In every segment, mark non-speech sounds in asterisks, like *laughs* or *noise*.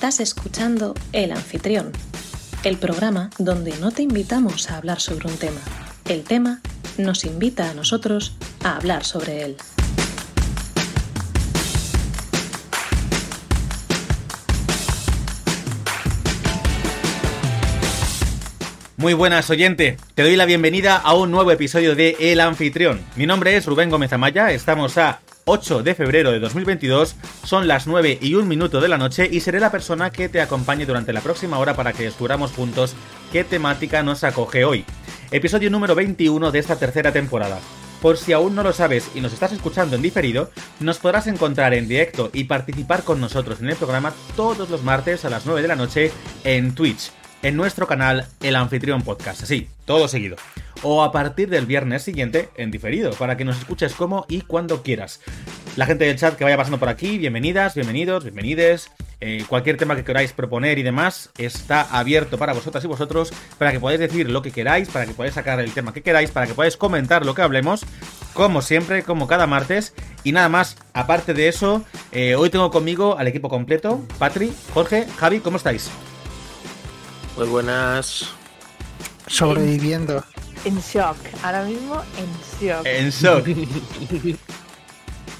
Estás escuchando El Anfitrión, el programa donde no te invitamos a hablar sobre un tema. El tema nos invita a nosotros a hablar sobre él. Muy buenas, oyente. Te doy la bienvenida a un nuevo episodio de El Anfitrión. Mi nombre es Rubén Gómez Amaya. Estamos a 8 de febrero de 2022. Son las 9 y un minuto de la noche y seré la persona que te acompañe durante la próxima hora para que descubramos juntos qué temática nos acoge hoy. Episodio número 21 de esta tercera temporada. Por si aún no lo sabes y nos estás escuchando en diferido, nos podrás encontrar en directo y participar con nosotros en el programa todos los martes a las 9 de la noche en Twitch en nuestro canal El Anfitrión Podcast. Así, todo seguido. O a partir del viernes siguiente en diferido, para que nos escuches como y cuando quieras. La gente del chat que vaya pasando por aquí, bienvenidas, bienvenidos, bienvenides. Eh, cualquier tema que queráis proponer y demás está abierto para vosotras y vosotros, para que podáis decir lo que queráis, para que podáis sacar el tema que queráis, para que podáis comentar lo que hablemos, como siempre, como cada martes. Y nada más, aparte de eso, eh, hoy tengo conmigo al equipo completo, Patri, Jorge, Javi, ¿cómo estáis? Muy buenas. Sobreviviendo. En shock, ahora mismo en shock. En shock.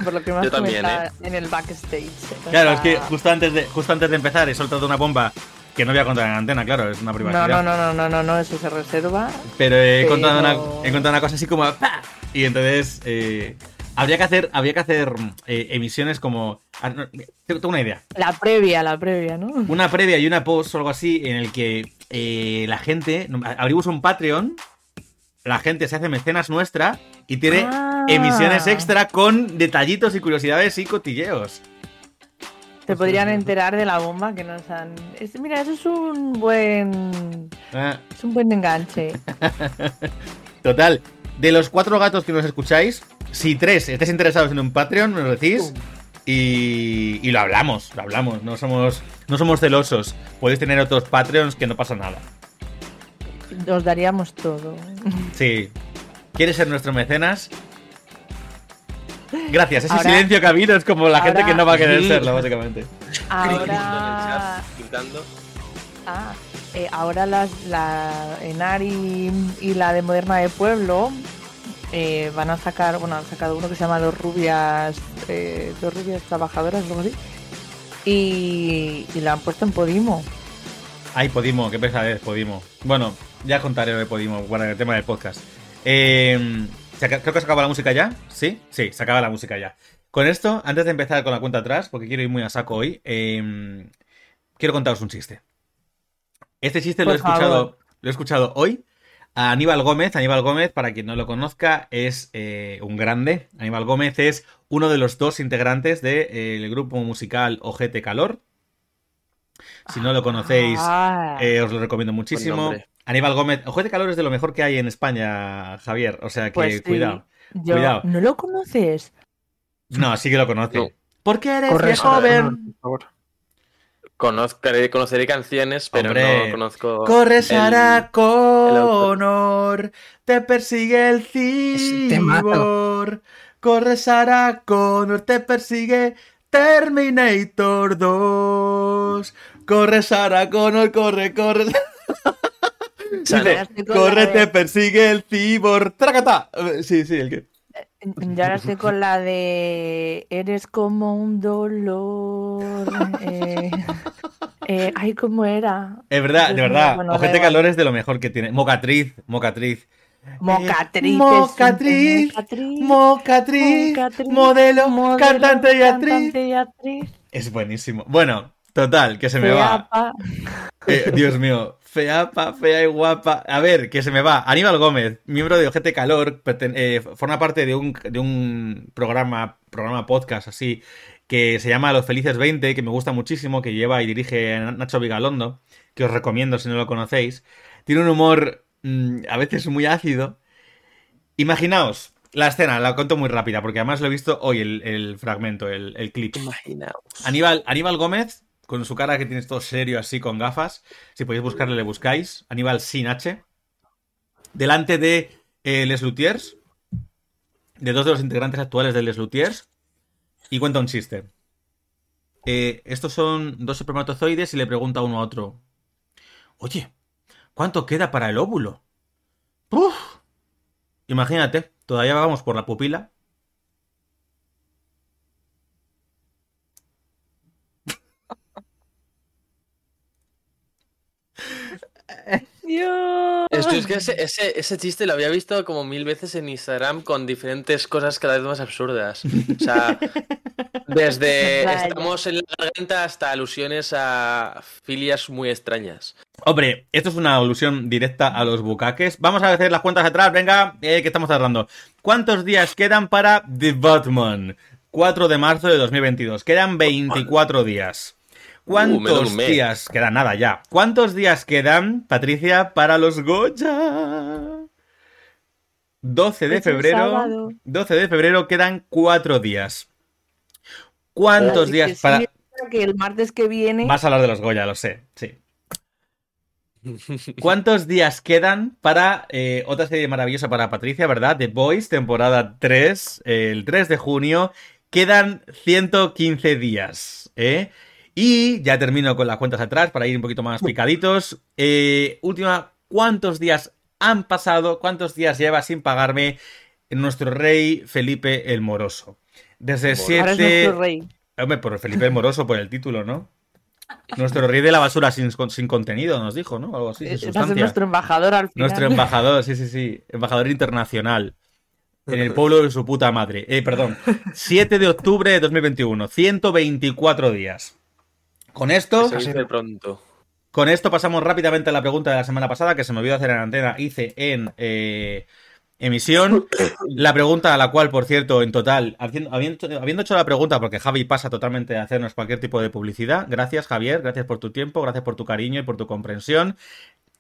Por lo que me has Yo también, comentado ¿eh? en el backstage. Claro, sea, es que justo antes de, justo antes de empezar he soltado una bomba que no voy a contar en la antena, claro, es una privacidad. No, no, no, no, no, no, eso se reserva. Pero he, Pero- Contado, una, he contado una cosa así como ¡pa! Y entonces eh, habría que hacer, habría que hacer eh, emisiones como. ah, Tengo una idea. La previa, la previa, ¿no? Una previa y una post o algo así en el que eh, la gente. Abrimos un Patreon. La gente se hace mecenas nuestra y tiene Ah. emisiones extra con detallitos y curiosidades y cotilleos. Se podrían enterar de la bomba que nos han. es- mira, eso es un buen. Ah, Es un buen enganche. *laughs* Total, de los cuatro gatos que nos escucháis, si tres estáis interesados en un Patreon, me lo decís. Y, y lo hablamos, lo hablamos. No somos, no somos celosos. Podéis tener otros Patreons que no pasa nada. Os daríamos todo. Sí. ¿Quieres ser nuestro mecenas? Gracias, ese Ahora- silencio que ha habido es como la gente que no va a querer serlo, básicamente. Ahora. Gritando. Ah, eh, ahora las, la Enari y la de Moderna de Pueblo eh, van a sacar, bueno, han sacado uno que se llama Dos Rubias, eh, Dos Rubias Trabajadoras, algo así. Y, y la han puesto en Podimo. Ay, Podimo, qué pesadez, Podimo. Bueno, ya contaré lo de Podimo para el tema del podcast. Eh, ¿se aca- creo que se acaba la música ya. ¿Sí? Sí, se acaba la música ya. Con esto, antes de empezar con la cuenta atrás, porque quiero ir muy a saco hoy, quiero contaros un chiste. Este chiste lo he, Por escuchado, lo he escuchado hoy a Aníbal Gómez. Aníbal Gómez, para quien no lo conozca, es eh, un grande. Aníbal Gómez es uno de los dos integrantes del grupo musical Ojete Calor. Si no lo conocéis, Ah, eh, os lo recomiendo muchísimo. Aníbal Gómez, Ojo de Calor es de lo mejor que hay en España, Javier. O sea que pues sí. cuidado. Yo- cuidado. ¿No lo conoces? No, sí que lo conoce. No. Porque eres Corre, de joven. por favor. Conozcaré, conoceré canciones, pero Hombre. no conozco. Corre el- autor. Connor, te persigue el cibor. Corre Sara Connor, te persigue Terminator 2. Corre Sara Connor, corre, corre. *laughs* Corre, te persigue el cibor. ¡Tracata! Sí, sí, el que. Ya ahora estoy con la de Eres como un dolor. eh, *laughs* eh, ay, ¿cómo era? Es verdad, de verdad. bueno, Ojete. Calor es de lo mejor que tiene. Mocatriz, Mocatriz. Mocatriz. Un- Mocatriz, Mocatriz, modelo, modelo, cantante y actriz. cantante y actriz. Es buenísimo. Bueno, total, que se me va. Eh, Dios mío, feapa, fea y guapa. A ver, que se me va. Aníbal Gómez, miembro de Ojete Calor, eh, forma parte de un, de un programa, programa podcast así, que se llama Los Felices 20, que me gusta muchísimo, que lleva y dirige Nacho Vigalondo, que os recomiendo si no lo conocéis. Tiene un humor mm, a veces muy ácido. Imaginaos la escena, la cuento muy rápida, porque además lo he visto hoy el, el fragmento, el, el clip. Imaginaos. Aníbal, Aníbal Gómez, con su cara que tienes todo serio así, con gafas. Si podéis buscarle, le buscáis. Aníbal sin H. Delante de eh, Les Luthiers. De dos de los integrantes actuales de Les Luthiers. Y cuenta un chiste. eh, estos son dos espermatozoides y le pregunta uno a otro, oye, ¿cuánto queda para el óvulo? ¡Puf! Imagínate, todavía vamos por la pupila. Dios. Esto es que ese, ese, ese chiste lo había visto como mil veces en Instagram con diferentes cosas cada vez más absurdas. O sea, *laughs* desde Vaya. estamos en la garganta hasta alusiones a filias muy extrañas. Hombre, esto es una alusión directa a los bucaques. Vamos a hacer las cuentas atrás, venga, eh, que estamos tardando. ¿Cuántos días quedan para The Batman? 4 de marzo de 2022. Quedan 24 días. Uh, ¿Cuántos días? Queda nada ya. ¿Cuántos días quedan, Patricia, para los Goya? 12 de Es febrero. sábado. 12 de febrero quedan 4 días. ¿Cuántos Así días sí, para.? que el martes que viene. Vas a hablar de los Goya, lo sé, sí. ¿Cuántos días quedan para eh, otra serie maravillosa para Patricia, verdad? The Boys, temporada 3, eh, el 3 de junio. Quedan 115 días, ¿eh? Y ya termino con las cuentas atrás para ir un poquito más picaditos. Eh, última, ¿cuántos días han pasado? ¿Cuántos días lleva sin pagarme nuestro rey Felipe el Moroso? Desde Ahora es 7... Ahora es nuestro rey. Hombre, por Felipe el Moroso, por el título, ¿no? Nuestro rey de la basura sin, sin contenido, nos dijo, ¿no? Algo así, sin Eh, Va a ser sustancia. nuestro embajador al final. Nuestro embajador, sí, sí, sí. Embajador internacional. En el pueblo de su puta madre. Eh, perdón. *laughs* 7 de octubre de 2021. 124 días. Con esto, Se dice pronto. con esto pasamos rápidamente a la pregunta de la semana pasada, que se me olvidó hacer en antena, hice en eh, emisión. *coughs* La pregunta a la cual, por cierto, en total, haciendo- habiendo, habiendo hecho la pregunta, porque Javi pasa totalmente de hacernos cualquier tipo de publicidad, gracias Javier, gracias por tu tiempo, gracias por tu cariño y por tu comprensión.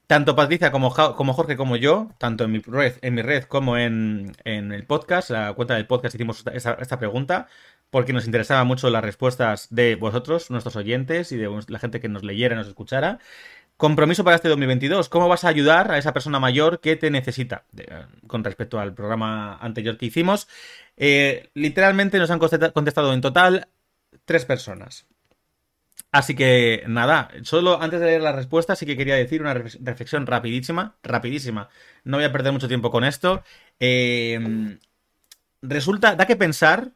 Tanto Patricia como, Ja- como Jorge como yo, tanto en mi red, en mi red como en, en el podcast, la cuenta del podcast hicimos esta pregunta, porque nos interesaban mucho las respuestas de vosotros, nuestros oyentes y de la gente que nos leyera nos escuchara. Compromiso para este 2022. ¿Cómo vas a ayudar a esa persona mayor que te necesita? De- con respecto al programa anterior que hicimos. Eh, literalmente nos han contesta- contestado en total tres personas. Así que nada, solo antes de leer las respuestas sí que quería decir una reflex- reflexión rapidísima, rapidísima. No voy a perder mucho tiempo con esto. Eh, resulta, da que pensar,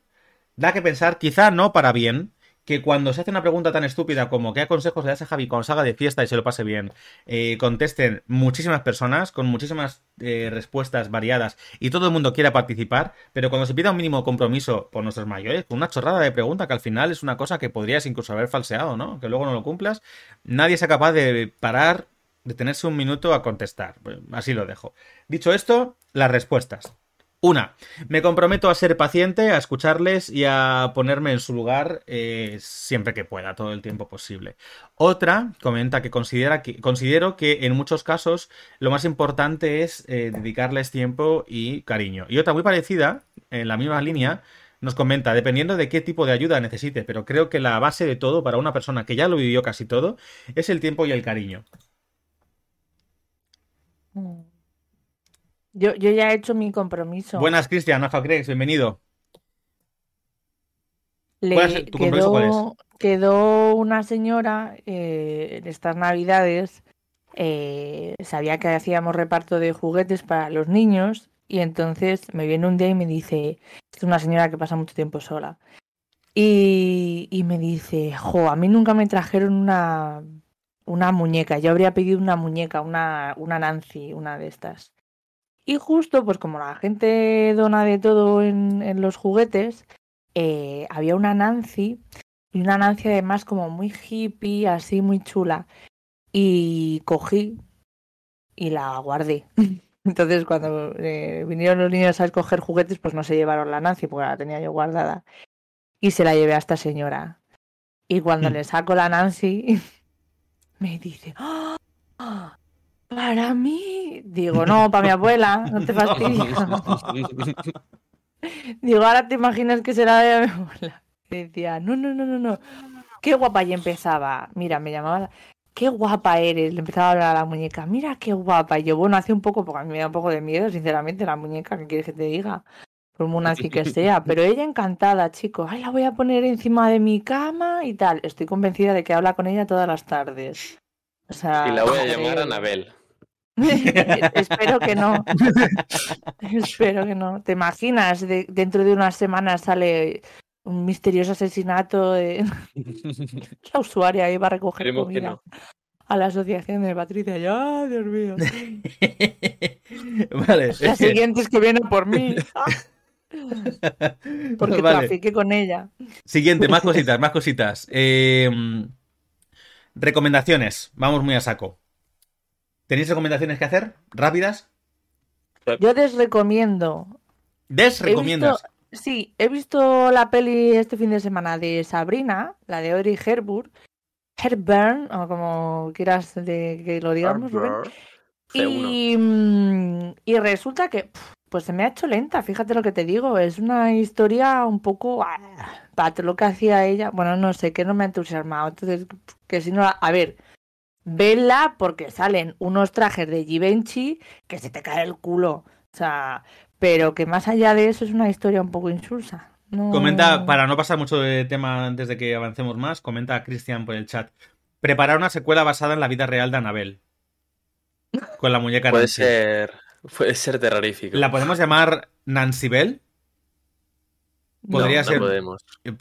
da que pensar, quizá no para bien, que cuando se hace una pregunta tan estúpida como ¿qué consejos le das a Javi cuando salga de fiesta y se lo pase bien? eh, contesten muchísimas personas con muchísimas eh, respuestas variadas y todo el mundo quiera participar, pero cuando se pida un mínimo compromiso por nuestros mayores, con una chorrada de pregunta que al final es una cosa que podrías incluso haber falseado, ¿no? Que luego no lo cumplas, nadie sea capaz de parar, de tenerse un minuto a contestar. Pues, así lo dejo. Dicho esto, las respuestas. Una, me comprometo a ser paciente, a escucharles y a ponerme en su lugar eh, siempre que pueda, todo el tiempo posible. Otra comenta que, considera que considero que en muchos casos lo más importante es eh, dedicarles tiempo y cariño. Y otra muy parecida, en la misma línea, nos comenta, dependiendo de qué tipo de ayuda necesite, pero creo que la base de todo para una persona que ya lo vivió casi todo es el tiempo y el cariño. Mm. Yo, yo ya he hecho mi compromiso. Buenas, Cristian, Alfa Crex, bienvenido. Le ¿Cuál es tu cuál quedó, quedó una señora eh, en estas navidades, eh, sabía que hacíamos reparto de juguetes para los niños y entonces me viene un día y me dice, es una señora que pasa mucho tiempo sola, y, y me dice, jo, a mí nunca me trajeron una, una muñeca, yo habría pedido una muñeca, una, una Nancy, una de estas. Y justo, pues como la gente dona de todo en, en los juguetes, eh, había una Nancy y una Nancy además como muy hippie, así muy chula. Y cogí y la guardé. *laughs* Entonces cuando eh, vinieron los niños a escoger juguetes, pues no se llevaron la Nancy porque la tenía yo guardada. Y se la llevé a esta señora. Y cuando Mm. le saco la Nancy, *laughs* me dice, ¡Ah! Para mí, digo, no, para mi abuela, no te *laughs* fastidies. Digo, ahora te imaginas que será de mi abuela. Y decía, no, no, no, no, no. Qué guapa. Y empezaba, mira, me llamaba, la- qué guapa eres. Le empezaba a hablar a la muñeca, mira qué guapa. Y yo, bueno, hace un poco, porque a mí me da un poco de miedo, sinceramente, la muñeca, ¿qué quieres que te diga? por nazi que sea, *laughs* pero ella encantada, chicos. Ay, la voy a poner encima de mi cama y tal. Estoy convencida de que habla con ella todas las tardes. O sea, Y la voy a llamar Anabel. *laughs* Espero que no. *laughs* Espero que no. ¿Te imaginas? De- dentro de unas semanas sale un misterioso asesinato de *laughs* la usuaria iba a recoger comida no. a la asociación de Patricia. Ya, Dios mío. vale. La siguiente es que viene por mí. Porque Vale. trafiqué con ella. Siguiente, más cositas, más cositas. Eh, recomendaciones. Vamos muy a saco. ¿Tenéis recomendaciones que hacer? ¿Rápidas? Yo les recomiendo. Des He visto- sí, he visto la peli este fin de semana de Sabrina, la de Audrey Hepburn. Hepburn, o como quieras de que lo digamos, Rubén. C1. Y, mm, y resulta que pues se me ha hecho lenta, fíjate lo que te digo, es una historia un poco ah, para lo que hacía ella, bueno, no sé, que no me ha entusiasmado, entonces que si no, la- a ver, vela porque salen unos trajes de Givenchy que se te cae el culo, o sea, pero que más allá de eso es una historia un poco insulsa. No... Comenta, para no pasar mucho de tema antes de que avancemos más, comenta Cristian por el chat. Preparar una secuela basada en la vida real de Anabel. Con la muñeca Puede Nancy. ser, puede ser terrorífico. ¿La podemos llamar Nancy Bell? podría no, ser- No podemos. Eh,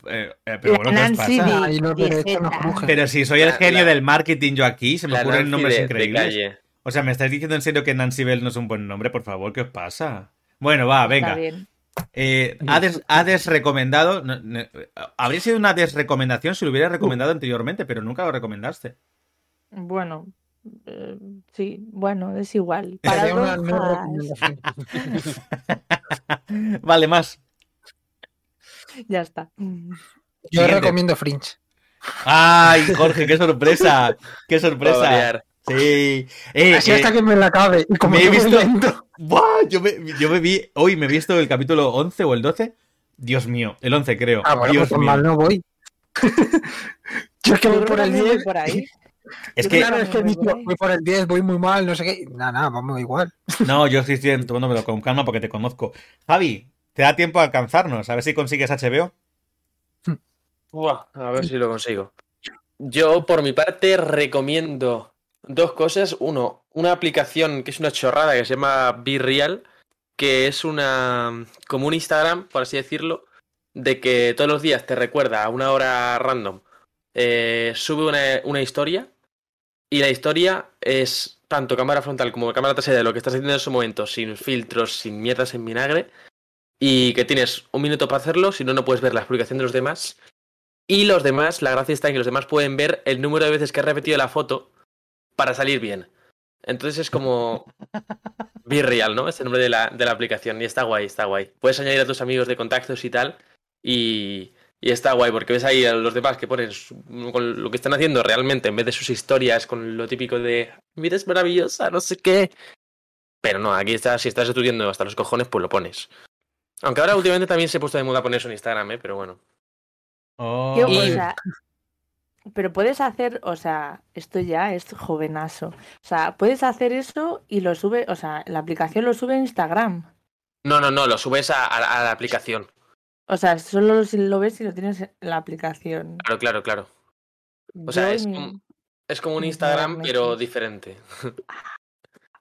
eh, pero bueno, ¿qué os pasa? Pero si soy el La- genio la- del marketing yo aquí, se me ocurren Nancy nombres de- increíbles. O sea, ¿me estáis diciendo en serio que Nancy Bell no es un buen nombre? Por favor, ¿qué os pasa? Bueno, va, venga. Eh, ha, des- ha desrecomendado. no, no, habría sido una desrecomendación si lo hubiera recomendado anteriormente, pero nunca lo recomendaste. Bueno, eh, sí, bueno, es igual. Recomendación. *laughs* Vale, más. Ya está. Yo Siguiente. recomiendo Fringe. ¡Ay, Jorge, qué sorpresa! ¡Qué *laughs* Para sorpresa! Sí. Eh, Así eh, hasta que me la acabe. Como me he visto- *laughs* ¡buah! Yo, me, yo me vi. Hoy me he visto el capítulo 11 o el 12. Dios mío, el 11 creo. Ah, bueno, Dios pues mío. mal no voy. Yo es que voy por el también voy 10. por ahí. Es que, Claro, es que he Voy voy por el 10, voy muy mal, no sé qué. Nada, nada, vamos igual. *laughs* no, yo sí estoy tomándomelo con calma porque te conozco. Javi, te da tiempo a alcanzarnos. A ver si consigues HBO. *laughs* Buah, a ver si lo consigo. Yo, por mi parte, recomiendo dos cosas. Uno, una aplicación que es una chorrada que se llama Be Real, que es una como un Instagram, por así decirlo, de que todos los días te recuerda a una hora random, eh, sube una, una historia y la historia es tanto cámara frontal como cámara trasera de lo que estás haciendo en ese momento, sin filtros, sin mierdas en vinagre, y que tienes un minuto para hacerlo, si no, no puedes ver la explicación de los demás. Y los demás, la gracia está en que los demás pueden ver el número de veces que has repetido la foto para salir bien. Entonces es como *laughs* Be Real, ¿no? Es el nombre de la, de la aplicación. Y está guay, está guay. Puedes añadir a tus amigos de contactos y tal. Y, y está guay, porque ves ahí a los demás que ponen su- con lo que están haciendo realmente, en vez de sus historias, con lo típico de mi vida es maravillosa, no sé qué. Pero no, aquí está, si estás estudiando hasta los cojones, pues lo pones. Aunque ahora últimamente también se ha puesto de moda poner eso en Instagram, ¿eh? Pero bueno. Oh, Yo, o Y- sea, pero puedes hacer, o sea, esto ya es jovenazo. O sea, puedes hacer eso y lo sube, o sea, la aplicación lo sube a Instagram. No, no, no, lo subes a, a- a la aplicación. O sea, solo si lo ves si lo tienes en la aplicación. Claro, claro, claro. O sea, Yo es mi- como, es como un Instagram, pero diferente. *laughs*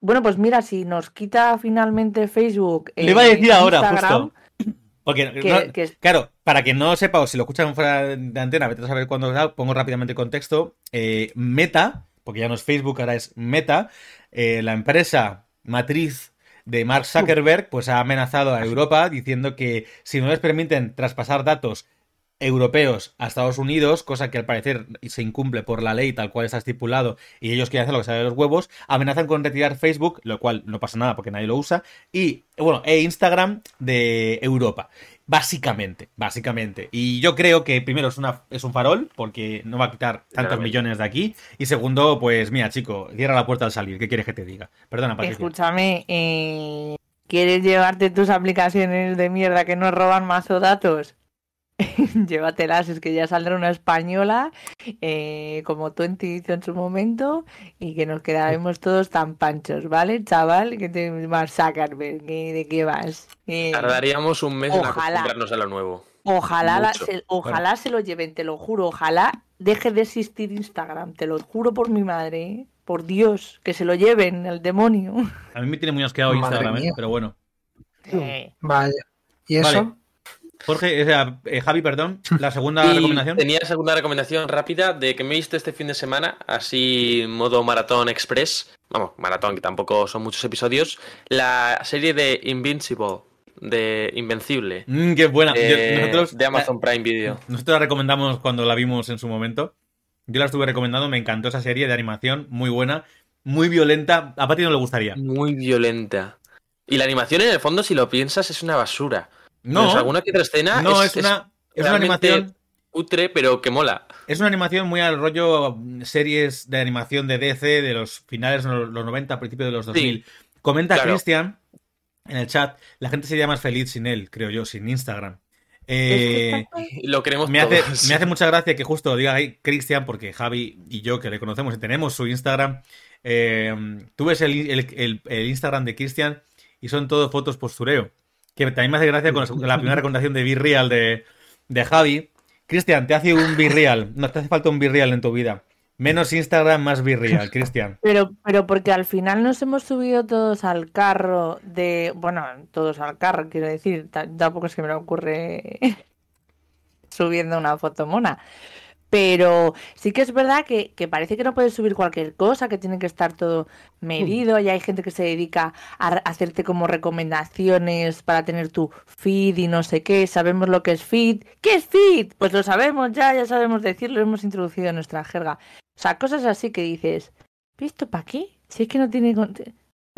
Bueno, pues mira, si nos quita finalmente Facebook. Le iba a decir ahora, Instagram, justo. Porque, Que, no- que es- claro, para quien no lo sepa o si lo escuchan fuera de antena, vete a saber cuándo da, pongo rápidamente el contexto. Eh, Meta, porque ya no es Facebook, ahora es Meta, eh, la empresa matriz de Mark Zuckerberg, pues ha amenazado a Europa diciendo que si no les permiten traspasar datos europeos a Estados Unidos, cosa que al parecer se incumple por la ley tal cual está estipulado y ellos quieren hacer lo que sale de los huevos, amenazan con retirar Facebook, lo cual no pasa nada porque nadie lo usa, y bueno, e Instagram de Europa. Básicamente, básicamente. Y yo creo que primero es, una, es un farol, porque no va a quitar tantos millones de aquí. Y segundo, pues mira, chico, cierra la puerta al salir. ¿Qué quieres que te diga? Perdona, Patricia. Escúchame, eh, ¿quieres llevarte tus aplicaciones de mierda que nos roban mazo datos? *laughs* llévatelas, es que ya saldrá una española, eh, como Twenty hizo en su momento, y que nos quedaremos todos tan panchos, ¿vale, chaval? Que te masacran, ¿de qué vas? Eh, Tardaríamos un mes en Ojalá. acostumbrarnos a lo nuevo. Ojalá, la- se, ojalá se lo lleven, te lo juro. Ojalá deje de existir Instagram, te lo juro por mi madre. ¿eh? Por Dios, que se lo lleven el demonio. A mí me tiene muy asqueado Instagram, ¿eh? pero bueno. Eh, Vaya. ¿Y eso? Vale. Jorge, o sea, eh, Javi, perdón, la segunda *laughs* Y recomendación. tenía segunda recomendación rápida de que me he visto este fin de semana, así modo maratón express. Vamos, maratón, que tampoco son muchos episodios. La serie de Invincible, de Invencible, Mm, qué buena. Yo- eh, nosotros, de Amazon Prime Video. nosotros la recomendamos cuando la vimos en su momento. Yo la estuve recomendando, me encantó esa serie de animación, muy buena, muy violenta. A Pati no le gustaría. Muy violenta. Y la animación, en el fondo, si lo piensas, es una basura. No, Menos alguna que otra escena no, es, una, es una realmente animación. cutre, pero que mola. Es una animación muy al rollo mm, series de animación de DC de los finales de los los 90, principios de los 2000. Comenta claro. Cristian en el chat, la gente sería más feliz sin él, creo yo, sin Instagram. Eh, Lo queremos me, hace, todos. me hace mucha gracia que justo lo diga ahí Cristian, porque Javi y yo, que le conocemos y tenemos su Instagram, eh, tú ves el, el- el- el Instagram de Cristian y son todo fotos postureo. Que también me hace gracia con la, primera recomendación de Virreal de, de Javi. Cristian, te hace un Virreal. No te hace falta un Virreal en tu vida. Menos Instagram, más Virreal, Cristian. Pero, pero porque al final nos hemos subido todos al carro de. Bueno, todos al carro, quiero decir. ta- Tampoco es que me ocurre *laughs* subiendo una foto mona. Pero sí que es verdad que, que parece que no puedes subir cualquier cosa, que tiene que estar todo medido. Y hay gente que se dedica a hacerte como recomendaciones para tener tu feed y no sé qué. Sabemos lo que es feed. ¿Qué es feed? Pues lo sabemos ya, ya sabemos decirlo, lo hemos introducido en nuestra jerga. O sea, cosas así que dices, ¿Visto para qué? Si es que no tiene, no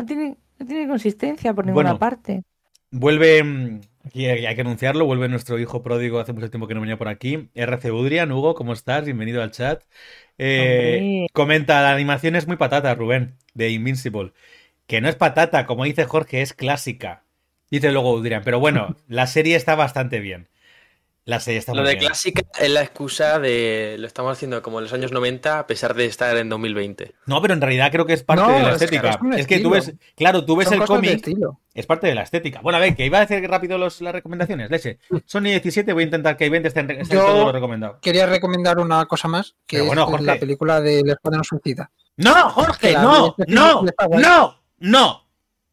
tiene, no tiene consistencia por ninguna Bueno. parte. Vuelve, mm, aquí hay que anunciarlo, vuelve nuestro hijo pródigo, hace mucho tiempo que no venía por aquí. RC Udrian, Hugo, ¿cómo estás? Bienvenido al chat. Eh, comenta, la animación es muy patata, Rubén, de Invincible. Que no es patata, como dice Jorge, es clásica. Dice luego Udrian, pero bueno, la serie está bastante bien. La serie está Lo muy de bien. clásica es la excusa de lo estamos haciendo como en los años 90 a pesar de estar en 2020. No, pero en realidad creo que es parte No, de la es que estética. es que tú ves, claro, tú ves Son el cómic, estilo. es parte de la estética. Bueno, a ver, que iba a decir rápido los, las recomendaciones, leche. Sony 17, voy a intentar que hay 20 estén, estén Yo- todo lo recomendado. Quería recomendar una cosa más, que Pero bueno, es Jorge. la película del Escuadrón Suicida. ¡No, Jorge! ¡No! este ¡No! ¡No! ¡No!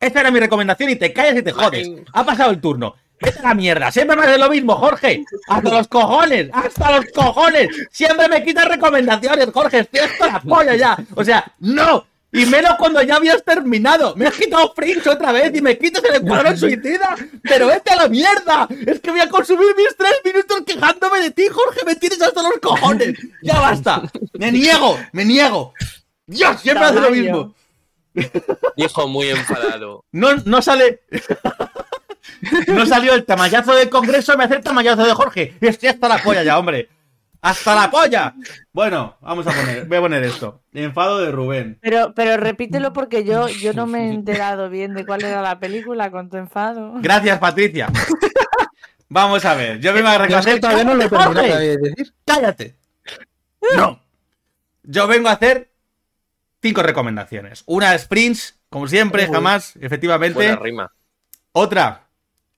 Esta era mi recomendación y te callas y te jodes. Ha pasado el turno. Vete a la mierda. Siempre me haces lo mismo, Jorge. Hasta los cojones. Hasta los cojones. Siempre me quitas recomendaciones, Jorge. Estoy hasta la polla ya. O sea, no. Y menos cuando ya habías terminado. Me has quitado Fringe otra vez y me quitas el escuadrón suicida. Pero vete a la mierda. Es que voy a consumir mis tres minutos quejándome de ti, Jorge. Me tienes hasta los cojones. Ya basta. Me niego. Me niego. Dios, siempre hace lo mismo. Dijo muy enfadado. No, no sale. *laughs* No salió el tamallazo del Congreso, me hace el tamallazo de Jorge. Estoy hasta la polla ya, hombre. ¡Hasta la polla! Bueno, vamos a poner, voy a poner esto. Enfado de Rubén. Pero, pero repítelo porque yo, yo no me he *laughs* enterado bien de cuál era la película con tu enfado. Gracias, Patricia. Vamos a ver, yo vengo a Yo es reconocer. todavía no lo decir. ¡Cállate! No. Yo vengo a hacer cinco recomendaciones. Una es Prince, como siempre, Uy. jamás, efectivamente. Buena rima. Otra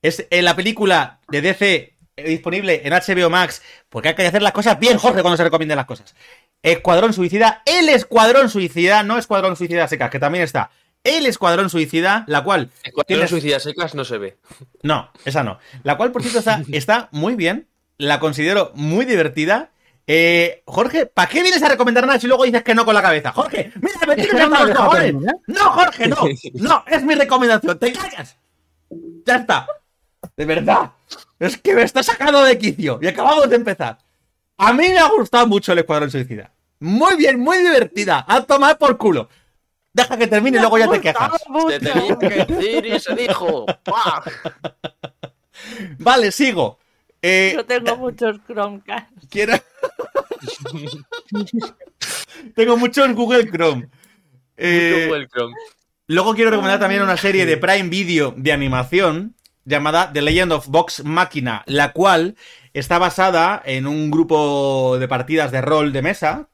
es en la película de DC eh, disponible en HBO Max, porque hay que hacer las cosas bien, Jorge, cuando se recomienden las cosas. Escuadrón Suicida, el Escuadrón Suicida, no Escuadrón Suicida Secas, que también está. El Escuadrón Suicida, la cual. Escuadrón tienes- suicidas secas no se ve. No, esa no. La cual, por cierto, está, *laughs* está muy bien. La considero muy divertida. Eh, Jorge, ¿para qué vienes a recomendar nada si luego dices que no con la cabeza? Jorge, mira, me tienes hasta los cojones. terminar. No, Jorge, no. No, es mi recomendación. Te callas. Ya está. De verdad. Es que me está sacando de quicio. Y acabamos de empezar. A mí me ha gustado mucho el Escuadrón Suicida. Muy bien, muy divertida. A tomar por culo. Deja que termine y luego ya te quejas. Se tenía que decir y se dijo. ¡Pah! Vale, sigo. Eh, Yo tengo muchos Chromecast. Quiero. Tengo mucho en Google Chrome. Eh, Mucho welcome. luego quiero recomendar también una serie de Prime Video de animación llamada The Legend of Vox Machina, la cual está basada en un grupo de partidas de rol de mesa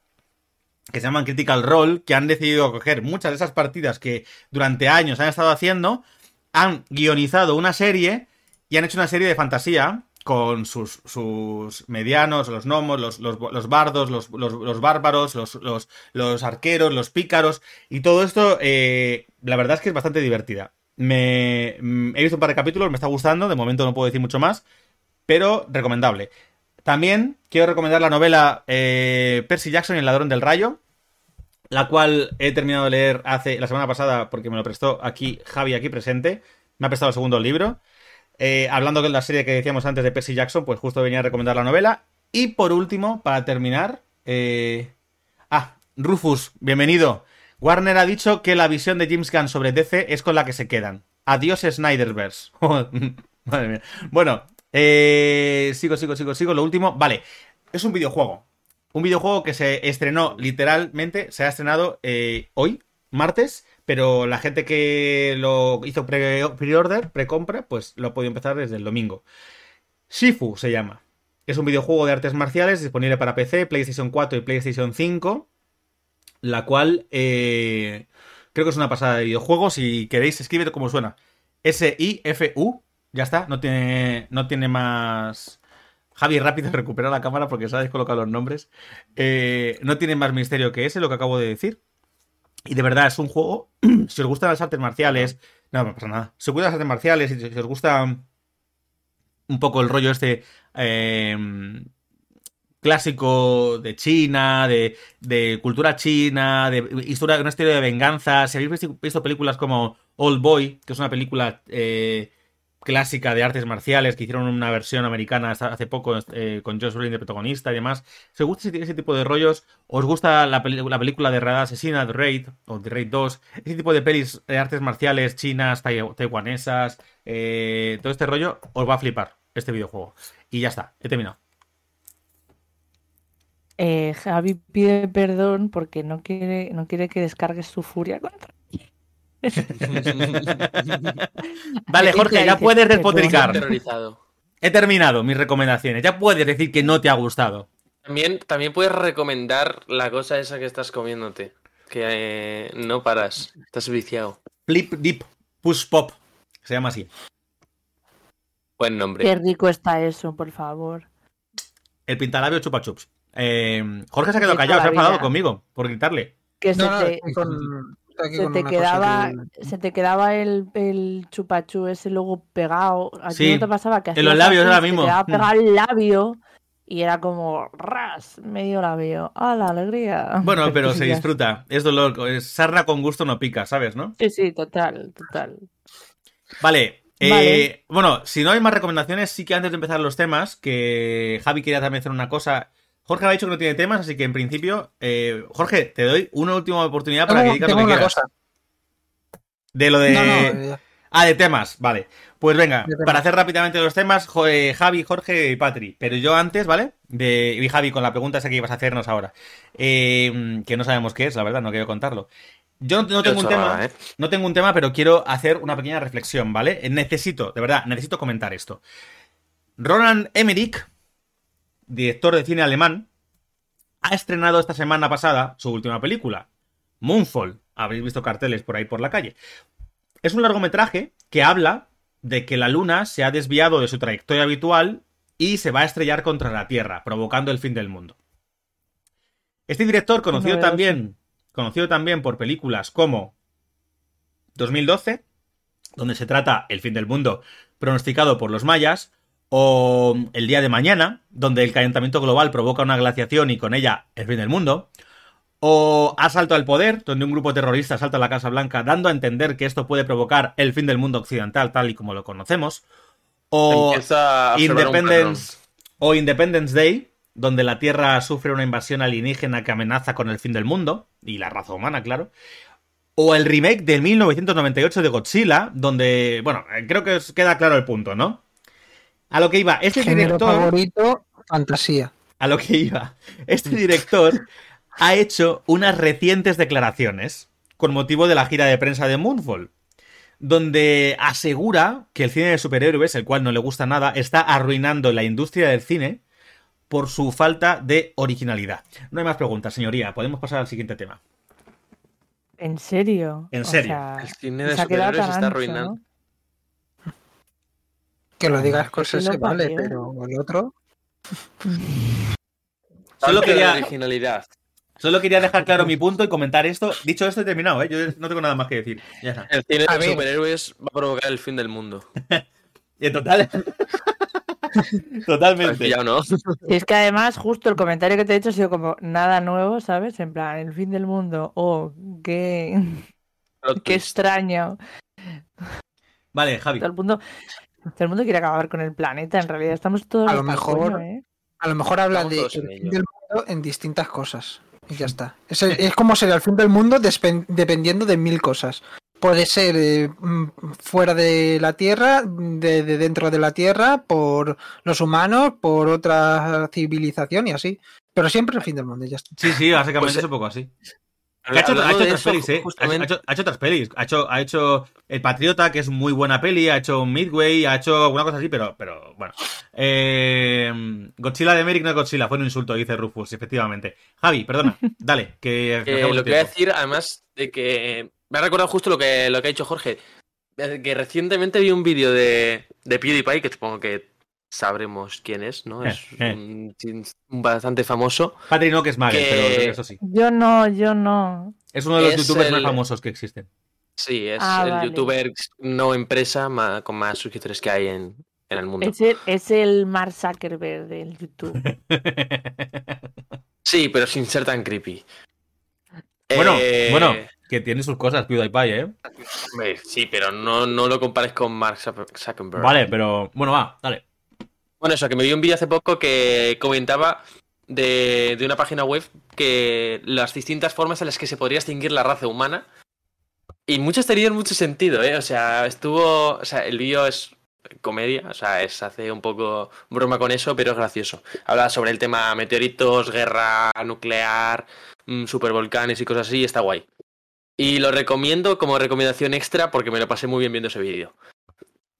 que se llaman Critical Role, que han decidido coger muchas de esas partidas que durante años han estado haciendo, han guionizado una serie y han hecho una serie de fantasía con sus, medianos, los gnomos, los, los, bardos, los, los bárbaros, los, arqueros, los pícaros, y todo esto, eh, la verdad es que es bastante divertida. Me, mm, he visto un par de capítulos, me está gustando, de momento no puedo decir mucho más, pero recomendable. También quiero recomendar la novela eh, Percy Jackson y el ladrón del rayo, la cual he terminado de leer hace la semana pasada porque me lo prestó aquí Javi, aquí presente. Me ha prestado el segundo libro. Eh, hablando de la serie que decíamos antes de Percy Jackson, pues justo venía a recomendar la novela. Y por último, para terminar... Eh... Ah, Rufus, bienvenido. Warner ha dicho que la visión de James Gunn sobre DC es con la que se quedan. Adiós Snyderverse. *laughs* Madre mía. Bueno, eh, sigo, sigo, sigo, sigo. Lo último, vale. Es un videojuego. Un videojuego que se estrenó literalmente, se ha estrenado eh, hoy, martes, pero la gente que lo hizo pre-order, pre-compra, pues lo ha podido empezar desde el domingo. Shifu se llama. Es un videojuego de artes marciales disponible para PC, PlayStation 4 y PlayStation 5, la cual eh, creo que es una pasada de videojuego. Si queréis, escribir como suena. S-I-F-U ya está, no tiene, no tiene más... Javi, rápido, *laughs* recupera la cámara porque sabes colocar los nombres. Eh, no tiene más misterio que ese, lo que acabo de decir. Y de verdad, es un juego. *clears throat* si os gustan las artes marciales. No, no pasa nada. Si os gustan las artes marciales y si os gusta un poco el rollo este. Eh, clásico de China, de, cultura china, de historia, una historia de venganza. Si habéis visto, películas como Old Boy, que es una película eh, clásica de artes marciales, que hicieron una versión americana hace poco eh, con Josh Brolin de protagonista y demás. Si os gusta ese tipo de rollos, os gusta la, la película de Rada Asesina, The Raid, o The Raid 2, ese tipo de pelis de artes marciales chinas, taiwanesas, eh, todo este rollo, os va a flipar este videojuego. Y ya está, he terminado. Eh, Javi pide perdón porque no quiere, no quiere que descargues su furia contra *laughs* vale, Jorge, ya puedes despotricar. He terminado mis recomendaciones. Ya puedes decir que no te ha gustado. También, también puedes recomendar la cosa esa que estás comiéndote. Que eh, no paras. Estás viciado. Flip Deep Push Pop. Se llama así. Buen nombre. Qué rico está eso, por favor. El pintalabio chupa chups. Eh, Jorge se ha quedado callado, se ha enfadado conmigo por gritarle. Que se te se te, quedaba, se te quedaba el, el chupachú ese luego pegado. ¿A ti no te pasaba que en los labios ahora mismo. te quedaba pegado el labio y era como ras, medio labio. ¡Ah, la alegría! Bueno, pero *laughs* se disfruta. Es dolor. Es sarna con gusto no pica, ¿sabes, no? Sí, sí, total, total. Vale. Eh, bueno, si no hay más recomendaciones, sí que antes de empezar los temas, que Javi quería también hacer una cosa Jorge ha dicho que no tiene temas, así que en principio, eh, Jorge, te doy una última oportunidad para que digas lo que quieras. Cosa. De lo de. ah, de temas, vale. Pues venga, para hacer rápidamente los temas, eh, Javi, Jorge y Patri. Pero yo antes, ¿vale? De, y Javi, con la pregunta esa que ibas a hacernos ahora. Eh, que no sabemos qué es, la verdad, no quiero contarlo. Yo no, tengo un tema, no tengo un tema, pero quiero hacer una pequeña reflexión, ¿vale? Necesito, de verdad, necesito comentar esto. Roland Emmerich director de cine alemán, ha estrenado esta semana pasada su última película, Moonfall. Habréis visto carteles por ahí por la calle. Es un largometraje que habla de que la Luna se ha desviado de su trayectoria habitual y se va a estrellar contra la Tierra, provocando el fin del mundo. Este director, conocido también, conocido también por películas como 2012, donde se trata el fin del mundo pronosticado por los mayas, o El día de mañana, donde el calentamiento global provoca una glaciación y con ella el fin del mundo, o Asalto al poder, donde un grupo terrorista asalta la Casa Blanca dando a entender que esto puede provocar el fin del mundo occidental tal y como lo conocemos, o Independence, o Independence Day, donde la Tierra sufre una invasión alienígena que amenaza con el fin del mundo, y la raza humana, claro, o el remake de 1998 de Godzilla, donde, bueno, creo que os queda claro el punto, ¿no? A lo que iba, este director. favorito, fantasía. A lo que iba. Este *laughs* director ha hecho unas recientes declaraciones con motivo de la gira de prensa de Moonfall, donde asegura que el cine de superhéroes, el cual no le gusta nada, está arruinando la industria del cine por su falta de originalidad. No hay más preguntas, señoría. Podemos pasar al siguiente tema. ¿En serio? En O serio. sea, El cine de se superhéroes está ancho, arruinando. ¿no? Que lo digas que cosas se vale, pero el otro. Solo quería, originalidad. solo quería dejar claro mi punto y comentar esto. Dicho esto, he terminado, ¿eh? Yo no tengo nada más que decir. Ya está. El cine de superhéroes va a provocar el fin del mundo. *laughs* Y en total. *laughs* Totalmente. Ya no. Y es que además, justo el comentario que te he hecho ha sido como nada nuevo, ¿sabes? En plan, el fin del mundo. Oh, qué, qué extraño. Vale, Javi. Todo el mundo, todo el mundo quiere acabar con el planeta. En realidad, estamos todos. A lo el mejor- coño, ¿eh? A lo mejor habla de en del mundo en distintas cosas. Y ya está. Es, como sería el fin del mundo dependiendo de mil cosas. Puede ser eh, mm, fuera de la Tierra, de, de dentro de la Tierra, por los humanos, por otra civilización y así. Pero siempre el fin del mundo y ya está. Sí, sí, básicamente Pues, es un poco así. Ha hecho, ha otras eso, pelis, ¿eh? Ha- justamente- Ha hecho, ha hecho otras pelis. Ha hecho, ha hecho El Patriota, que es muy buena peli. Ha hecho Midway. Ha hecho alguna cosa así, pero, pero bueno. Eh, Godzilla de Merrick no es Godzilla. Fue un insulto, dice Rufus, efectivamente. Javi, perdona. *laughs* Dale, que. Que acabamos lo que voy a decir, además de que me ha recordado justo lo que, lo que ha dicho Jorge. Que recientemente vi un vídeo de, de PewDiePie, que supongo que sabremos quién es, ¿no? Es Eh, eh. un, un bastante famoso. Patrick no, que es Magel, Que- pero eso sí. Yo no, yo no. Es uno de los Es youtubers más famosos que existen. Sí, es Ah, el vale. youtuber no empresa ma- con más suscriptores que hay en, en el mundo. Es el, es el Mark Zuckerberg del YouTube. *laughs* Sí, pero sin ser tan creepy. bueno, Eh, bueno, que tiene sus cosas, PewDiePie, ¿eh? Sí, pero no, no lo compares con Mark Zucker- Zuckerberg. Vale, pero. Bueno, va, dale. Bueno, eso, que me vi un vídeo hace poco que comentaba de, de una página web que las distintas formas en las que se podría extinguir la raza humana. Y muchas tenían mucho sentido, ¿eh? O sea, estuvo. O sea, el vídeo es comedia, o sea, es hace un poco broma con eso, pero es gracioso. Habla sobre el tema meteoritos, guerra nuclear, mm, supervolcanes y cosas así, y está guay. Y lo recomiendo como recomendación extra porque me lo pasé muy bien viendo ese vídeo.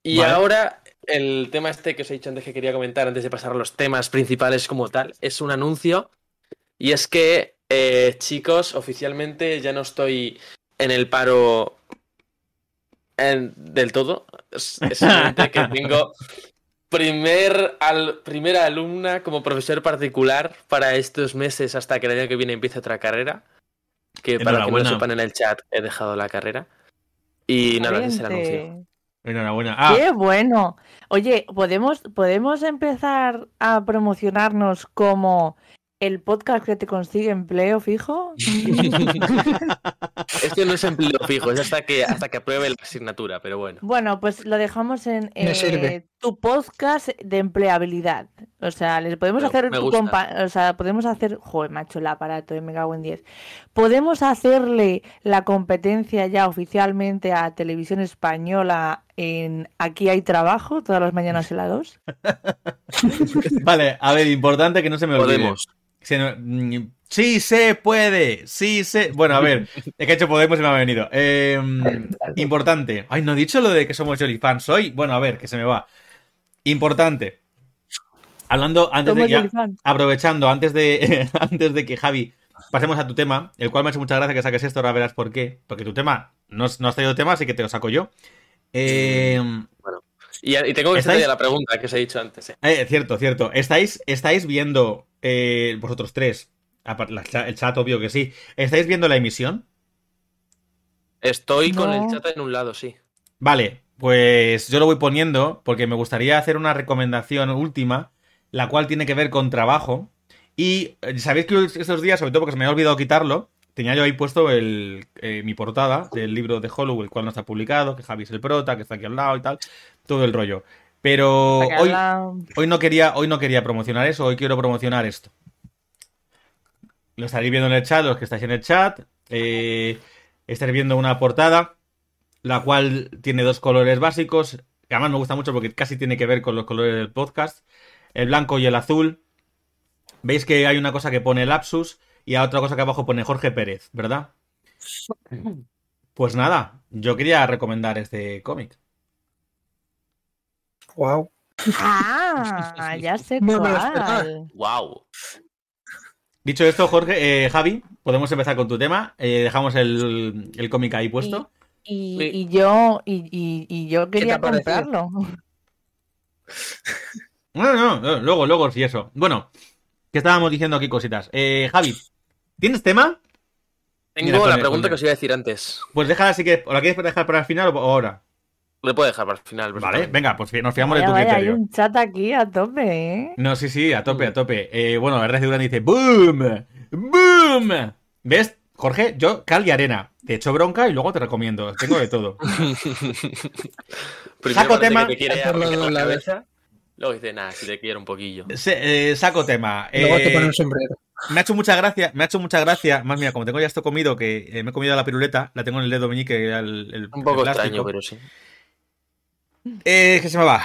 Y Vale. ahora, el tema este que os he dicho antes que quería comentar, antes de pasar a los temas principales como tal, es un anuncio. Y es que, eh, chicos, oficialmente ya no estoy en el paro en- del todo. Es, es simplemente que tengo primer al, primera alumna como profesor particular para estos meses hasta que el año que viene empiece otra carrera. Que para que no sepan en el chat, he dejado la carrera. Y nada, ese es el anuncio. Enhorabuena. Ah, Qué bueno. Oye, ¿podemos, ¿podemos empezar a promocionarnos como el podcast que te consigue empleo fijo? *laughs* Esto no es empleo fijo, es hasta que, hasta que apruebe la asignatura, pero bueno. Bueno, pues lo dejamos en eh, tu podcast de empleabilidad. O sea, les podemos hacer compa- o sea, podemos hacer, joder, macho, el aparato, eh, me cago en 10. Podemos hacerle la competencia ya oficialmente a Televisión Española en Aquí hay trabajo todas las mañanas en la 2. *laughs* vale, a ver, importante que no se me olvide. Podemos. Se no- mm, Sí se puede, sí se... Bueno, a ver, *laughs* es que he hecho Podemos y me ha venido. Eh, importante. Ay, no he dicho lo de que somos Jolly fans hoy. Bueno, a ver, que se me va. Importante. Hablando antes de que... Aprovechando, antes de, *laughs* antes de que Javi pasemos a tu tema, el cual me ha hecho mucha gracia que saques esto, ahora verás por qué. Porque tu tema, no, no has traído tema, así que te lo saco yo. Eh, Y, y tengo que ¿Estáis? hacer la pregunta que os he dicho antes. eh. eh, cierto, cierto. ¿Estáis, estáis viendo, eh, vosotros tres, el chat obvio que sí, ¿estáis viendo la emisión? Estoy con el chat en un lado, sí. Vale, pues yo lo voy poniendo porque me gustaría hacer una recomendación última, la cual tiene que ver con trabajo. Y eh, sabéis que estos días, sobre todo porque se me había olvidado quitarlo, tenía yo ahí puesto el, eh, mi portada del libro de Hollow, el cual no está publicado, que Javi es el prota, que está aquí al lado y tal, todo el rollo. Pero hoy, hoy, no quería, hoy no quería promocionar eso, hoy quiero promocionar esto. Lo estaréis viendo en el chat, los que estáis en el chat. Eh, estaréis viendo una portada, la cual tiene dos colores básicos, que además me gusta mucho porque casi tiene que ver con los colores del podcast. El blanco y el azul. Veis que hay una cosa que pone Lapsus y a otra cosa que abajo pone Jorge Pérez, ¿verdad? *laughs* Pues nada, yo quería recomendar este cómic. Wow. Ah, *laughs* ya sé No cuál. ¡Wow! Dicho esto, Jorge, eh, Javi, podemos empezar con tu tema. Eh, dejamos el, el cómic ahí puesto. Y, Sí. y yo y, y- y yo quería comprarlo. *laughs* No, no, no, luego, luego, sí, eso. Bueno, que estábamos diciendo aquí cositas. Eh, Javi, ¿tienes tema? Tengo Mira, la ponle, pregunta ponle. que os iba a decir antes. Pues déjala así que. ¿O la quieres dejar para el final o ahora? Le puedo dejar para el final. Vale, venga, pues nos fiamos de Vaya, tu vaya, hay criterio. un chat aquí a tope, ¿eh? No, sí, sí, a tope, a tope. Eh, bueno, Red Durán dice ¡Boom! ¡Boom! ¿Ves? Jorge, yo cal y arena. Te echo bronca y luego te recomiendo. Tengo de todo. *laughs* Saco tema. que te quiere la cabeza. Luego dice, nada, si te quiero un poquillo. Se- eh, saco tema. Luego te Eh, pones un sombrero. me ha hecho mucha gracia, me ha hecho mucha gracia. Más mira, como tengo ya esto comido, que eh, me he comido la piruleta, la tengo en el dedo meñique, el, el- Un poco el extraño, pero sí. Eh, que se me va.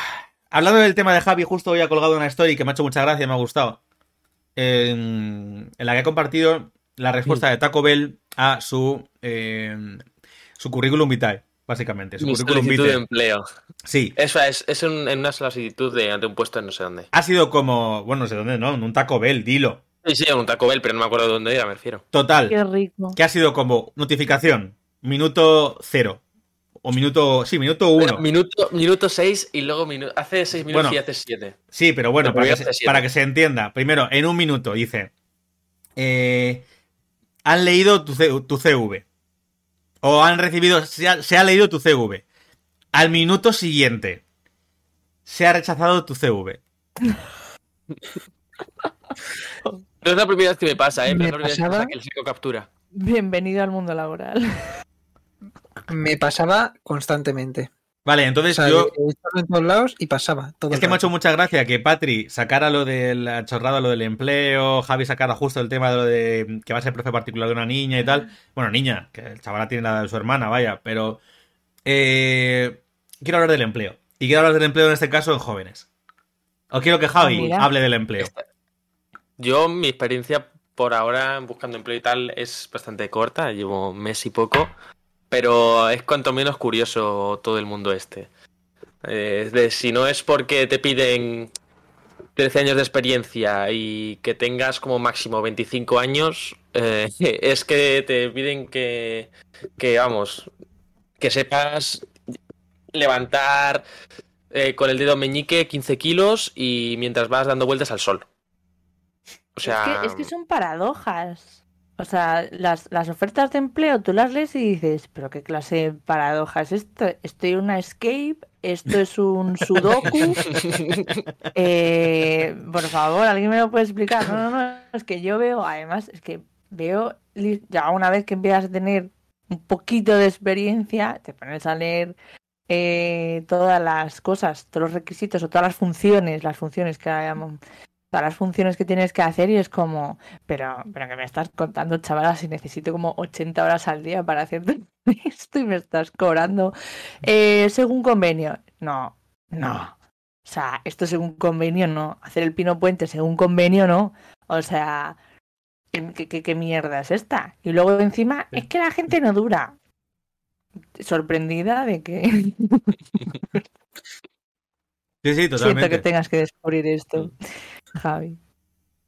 Hablando del tema de Javi, justo hoy ha colgado una story que me ha hecho mucha gracia, me ha gustado. En, en la que ha compartido la respuesta de Taco Bell a su eh, su currículum vitae, básicamente. Su Mi currículum solicitud de vitae. empleo. Sí. Eso es, es un- en una solicitud de ante un puesto en no sé dónde. Ha sido como, bueno, no sé dónde, ¿no? En un Taco Bell, dilo. Sí, sí, en un Taco Bell, pero no me acuerdo de dónde era, me refiero. Total. Qué rico. Que ha sido como notificación, minuto cero. O minuto, sí, minuto uno. Minuto, minuto 6 y luego minu- hace 6 minutos Bueno. y hace 7. Sí, pero bueno, Pero para que, se, siete. para que se entienda. Primero, en un minuto, dice. eh, han leído tu, C- tu CV. O han recibido. Se ha, se ha leído tu CV. Al minuto siguiente. Se ha rechazado tu CV. *laughs* No es la primera vez que me pasa, ¿eh? Me Pero es la primera vez que pasaba- pasa que el saco captura. Bienvenido al mundo laboral. Me pasaba constantemente. Vale, O entonces sea, yo. he estado en todos lados y pasaba. Todo Es que me ha hecho mucha gracia que Patri sacara lo de la chorrada, lo del empleo, Javi sacara justo el tema de lo de que va a ser profe particular de una niña y tal. Bueno, niña, que el chaval tiene la de su hermana, vaya, pero eh, quiero hablar del empleo. Y quiero hablar del empleo en este caso en jóvenes. O quiero que Javi mira. hable del empleo. Yo, mi experiencia por ahora buscando empleo y tal es bastante corta, llevo un mes y poco, pero es cuanto menos curioso todo el mundo este. Eh, de, si no es porque te piden 13 años de experiencia y que tengas como máximo 25 años, eh, *laughs* es que te piden que, que, vamos, que sepas levantar eh, con el dedo meñique 15 kilos y mientras vas dando vueltas al sol. O sea, es, que, es que son paradojas. O sea, las, las ofertas de empleo tú las lees y dices, pero qué clase de paradoja es esto. Estoy en una escape, esto es un sudoku. *laughs* Eh, por favor, ¿alguien me lo puede explicar? No, no, no, es que yo veo, además, es que veo, ya una vez que empiezas a tener un poquito de experiencia, te pones a leer eh, todas las cosas, todos los requisitos o todas las funciones, las funciones que hayamos- todas las funciones que tienes que hacer y es como, pero, pero que me estás contando, chavala, si necesito como 80 horas al día para hacer *laughs* esto y me estás cobrando eh, según convenio. No, no. O sea, esto según convenio no. Hacer el pino puente según convenio no. O sea, ¿qué, qué- qué- qué mierda es esta? Y luego encima, es que la gente no dura. Sorprendida de que *laughs* Sí, sí, *laughs* siento que tengas que descubrir esto, Javi.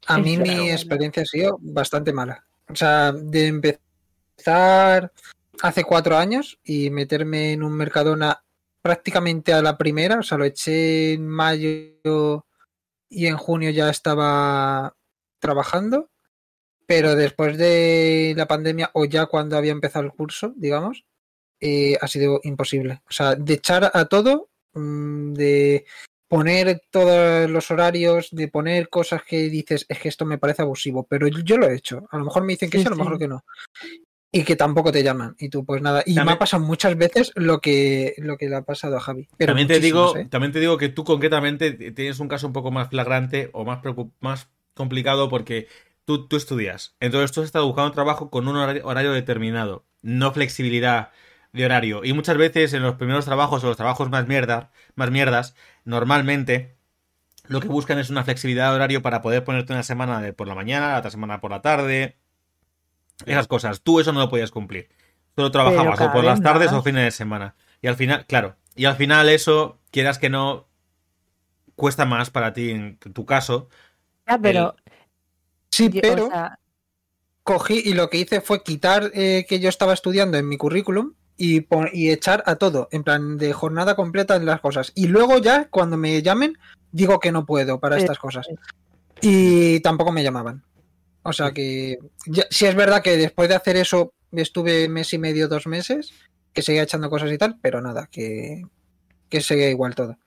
A mí Eso. mi experiencia ha sido bastante mala. O sea, de empezar hace cuatro años y meterme en un Mercadona prácticamente a la primera, o sea, lo eché en mayo y en junio ya estaba trabajando, pero después de la pandemia o ya cuando había empezado el curso, digamos, eh, ha sido imposible. O sea, de echar a todo, mm, de poner todos los horarios, de poner cosas que dices, es que esto me parece abusivo, pero yo, lo he hecho. A lo mejor me dicen que Sí, sí, a lo sí. mejor que no. Y que tampoco te llaman. Y tú, pues nada. Y me ha pasado muchas veces lo que, lo que le ha pasado a Javi. Pero también te digo, ¿eh? también te digo que tú concretamente tienes un caso un poco más flagrante o más más complicado porque tú, tú estudias. Entonces tú has estado buscando trabajo con un horario, horario determinado, no flexibilidad de horario. Y muchas veces en los primeros trabajos o los trabajos más mierdas, más mierdas, normalmente lo que buscan es una flexibilidad de horario para poder ponerte una semana de por la mañana, la otra semana por la tarde. Esas cosas. Tú eso no lo podías cumplir. Solo trabajabas o por las tardes o fines de semana. Y al final, claro, y al final eso, quieras que no, cuesta más para ti en tu caso. Pero. Sí, pero o sea, cogí y lo que hice fue quitar eh, que yo estaba estudiando en mi currículum y, pon- y echar a todo, en plan de jornada completa en las cosas. Y luego ya, cuando me llamen, digo que no puedo para Sí, estas cosas. Y tampoco me llamaban. O sea que ya- sí es verdad que después de hacer eso estuve mes y medio, dos meses, que seguía echando cosas y tal, pero nada, que, que seguía igual todo.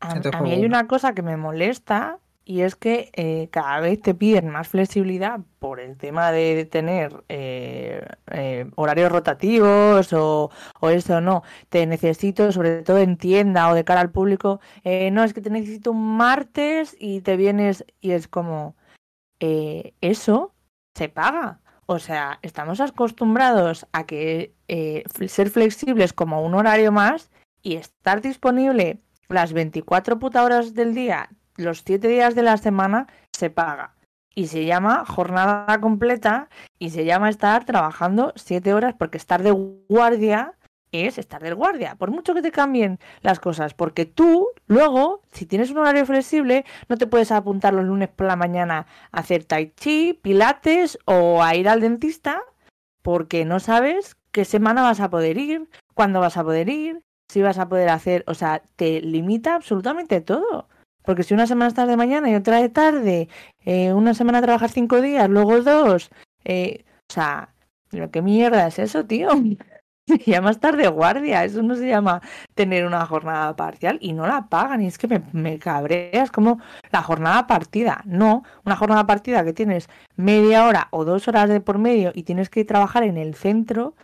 a, Entonces a mí hay una cosa que me molesta y es que eh, cada vez te piden más flexibilidad por el tema de tener eh, eh, horarios rotativos o, o eso no. Te necesito, sobre todo en tienda o de cara al público, no, es que te necesito un martes y te vienes y es como, eso se paga. O sea, estamos acostumbrados a que ser flexibles como un horario más y estar disponible las 24 puta horas del día, los 7 días de la semana, se paga. Y se llama jornada completa y se llama estar trabajando 7 horas porque estar de guardia es estar de guardia, por mucho que te cambien las cosas, porque tú luego, si tienes un horario flexible, no te puedes apuntar los lunes por la mañana a hacer tai chi, pilates o a ir al dentista, porque no sabes qué semana vas a poder ir, cuándo vas a poder ir, si vas a poder hacer, o sea, te limita absolutamente todo. Porque si una semana estás de mañana y otra de tarde, eh, una semana trabajas cinco días, luego dos, eh, o sea, ¿lo que mierda es eso, tío? *laughs* Se llama estar de guardia, eso no se llama tener una jornada parcial y no la pagan. Y es que me, me cabrea, como la jornada partida. No, una jornada partida que tienes media hora o dos horas de por medio y tienes que trabajar en el centro,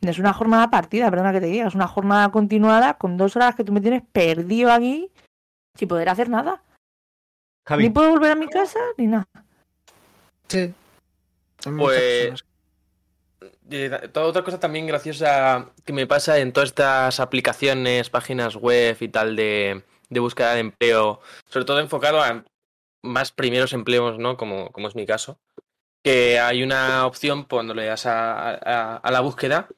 es una jornada partida, perdona que te diga, es una jornada continuada con dos horas que tú me tienes perdido aquí sin poder hacer nada. Javi, Ni puedo volver a mi casa ni nada. Sí. Pues-. Eh, Toda otra cosa también graciosa que me pasa en todas estas aplicaciones, páginas web y tal de, de búsqueda de empleo, sobre todo enfocado a más primeros empleos, ¿no? Como, como es mi caso, que hay una opción cuando le das a, a- a la búsqueda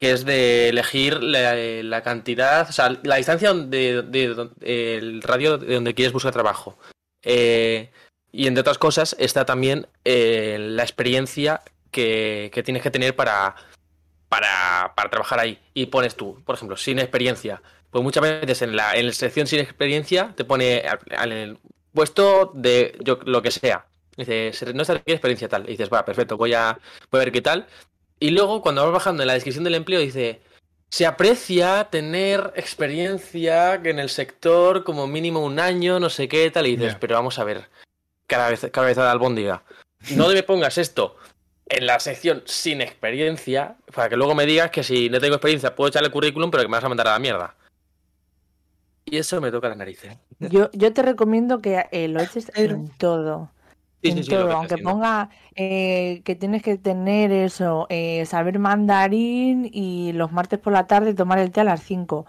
que es de elegir la, cantidad, o sea, la distancia de, de- el radio de donde quieres buscar trabajo. Eh, y entre otras cosas está también eh, la experiencia que, tienes que tener para, para, trabajar ahí. Y pones tú, por ejemplo, sin experiencia. Pues muchas veces en la, en la sección sin experiencia te pone al, al- el puesto de yo, lo que sea. Dice, "Se- no está experiencia tal. Y dices, va, perfecto, voy a, voy a ver qué tal. Y luego cuando vas bajando en la descripción del empleo dice, se aprecia tener experiencia que en el sector como mínimo un año, no sé qué tal. Y dices, pero vamos a ver, cada vez, cabeza de albóndiga. No me pongas esto en la sección sin experiencia para que luego me digas que si no tengo experiencia puedo echarle currículum, pero que me vas a mandar a la mierda. Y eso me toca las narices. Yo, yo te recomiendo que eh, lo eches en todo. Sí, en sí, sí, todo, aunque ponga eh, que tienes que tener eso, eh, saber mandarín y los martes por la tarde tomar el té a las 5.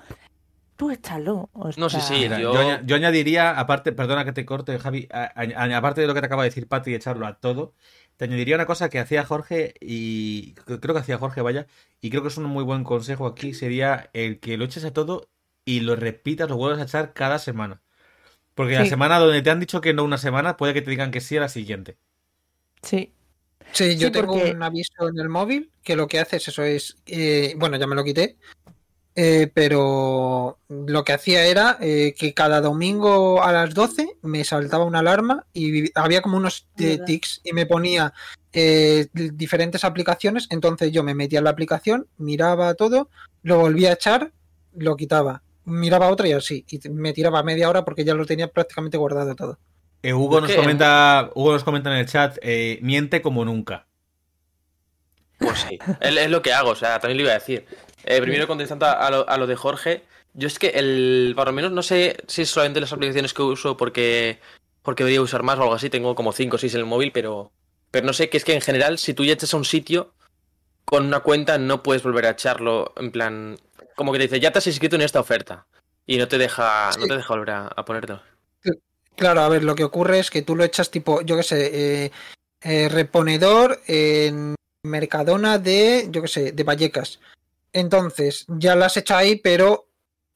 Tú échalo. o No, sí, sea, sí, Mira, yo- yo... yo añadiría, aparte, perdona que te corte, Javi, a- a- aparte de lo que te acaba de decir Pati y echarlo a todo, te añadiría una cosa que hacía Jorge y creo que hacía Jorge, vaya, y creo que es un muy buen consejo aquí, sería el que lo eches a todo y lo repitas, lo vuelvas a echar cada semana. Porque la Sí. semana donde te han dicho que no una semana, puede que te digan que sí a la siguiente. Sí. Sí, yo Sí, tengo porque- un aviso en el móvil que lo que hace es eso es, eh, bueno, ya me lo quité, eh, pero lo que hacía era eh, que cada domingo a las 12 me saltaba una alarma y había como unos eh, tics y me ponía eh, diferentes aplicaciones, entonces yo me metía en la aplicación, miraba todo, lo volvía a echar, lo quitaba, miraba otra y así, y me tiraba media hora porque ya lo tenía prácticamente guardado todo. Eh, Hugo, nos comenta, Hugo nos comenta en el chat, eh, miente como nunca. Pues sí, es, es lo que hago, o sea, también lo iba a decir. Eh, primero contestando a lo, a lo de Jorge, yo es que el, por lo menos no sé si es solamente las aplicaciones que uso porque, porque debería usar más o algo así, tengo como 5 o 6 en el móvil, pero, pero no sé, que es que en general si tú ya echas a un sitio con una cuenta no puedes volver a echarlo, en plan, como que te dice, ya te has inscrito en esta oferta y no te deja, no te deja volver a, a ponértelo. Claro, a ver, lo que ocurre es que tú lo echas tipo, yo qué sé, eh, eh, reponedor en Mercadona de, yo qué sé, de Vallecas. Entonces, ya la has hecho ahí, pero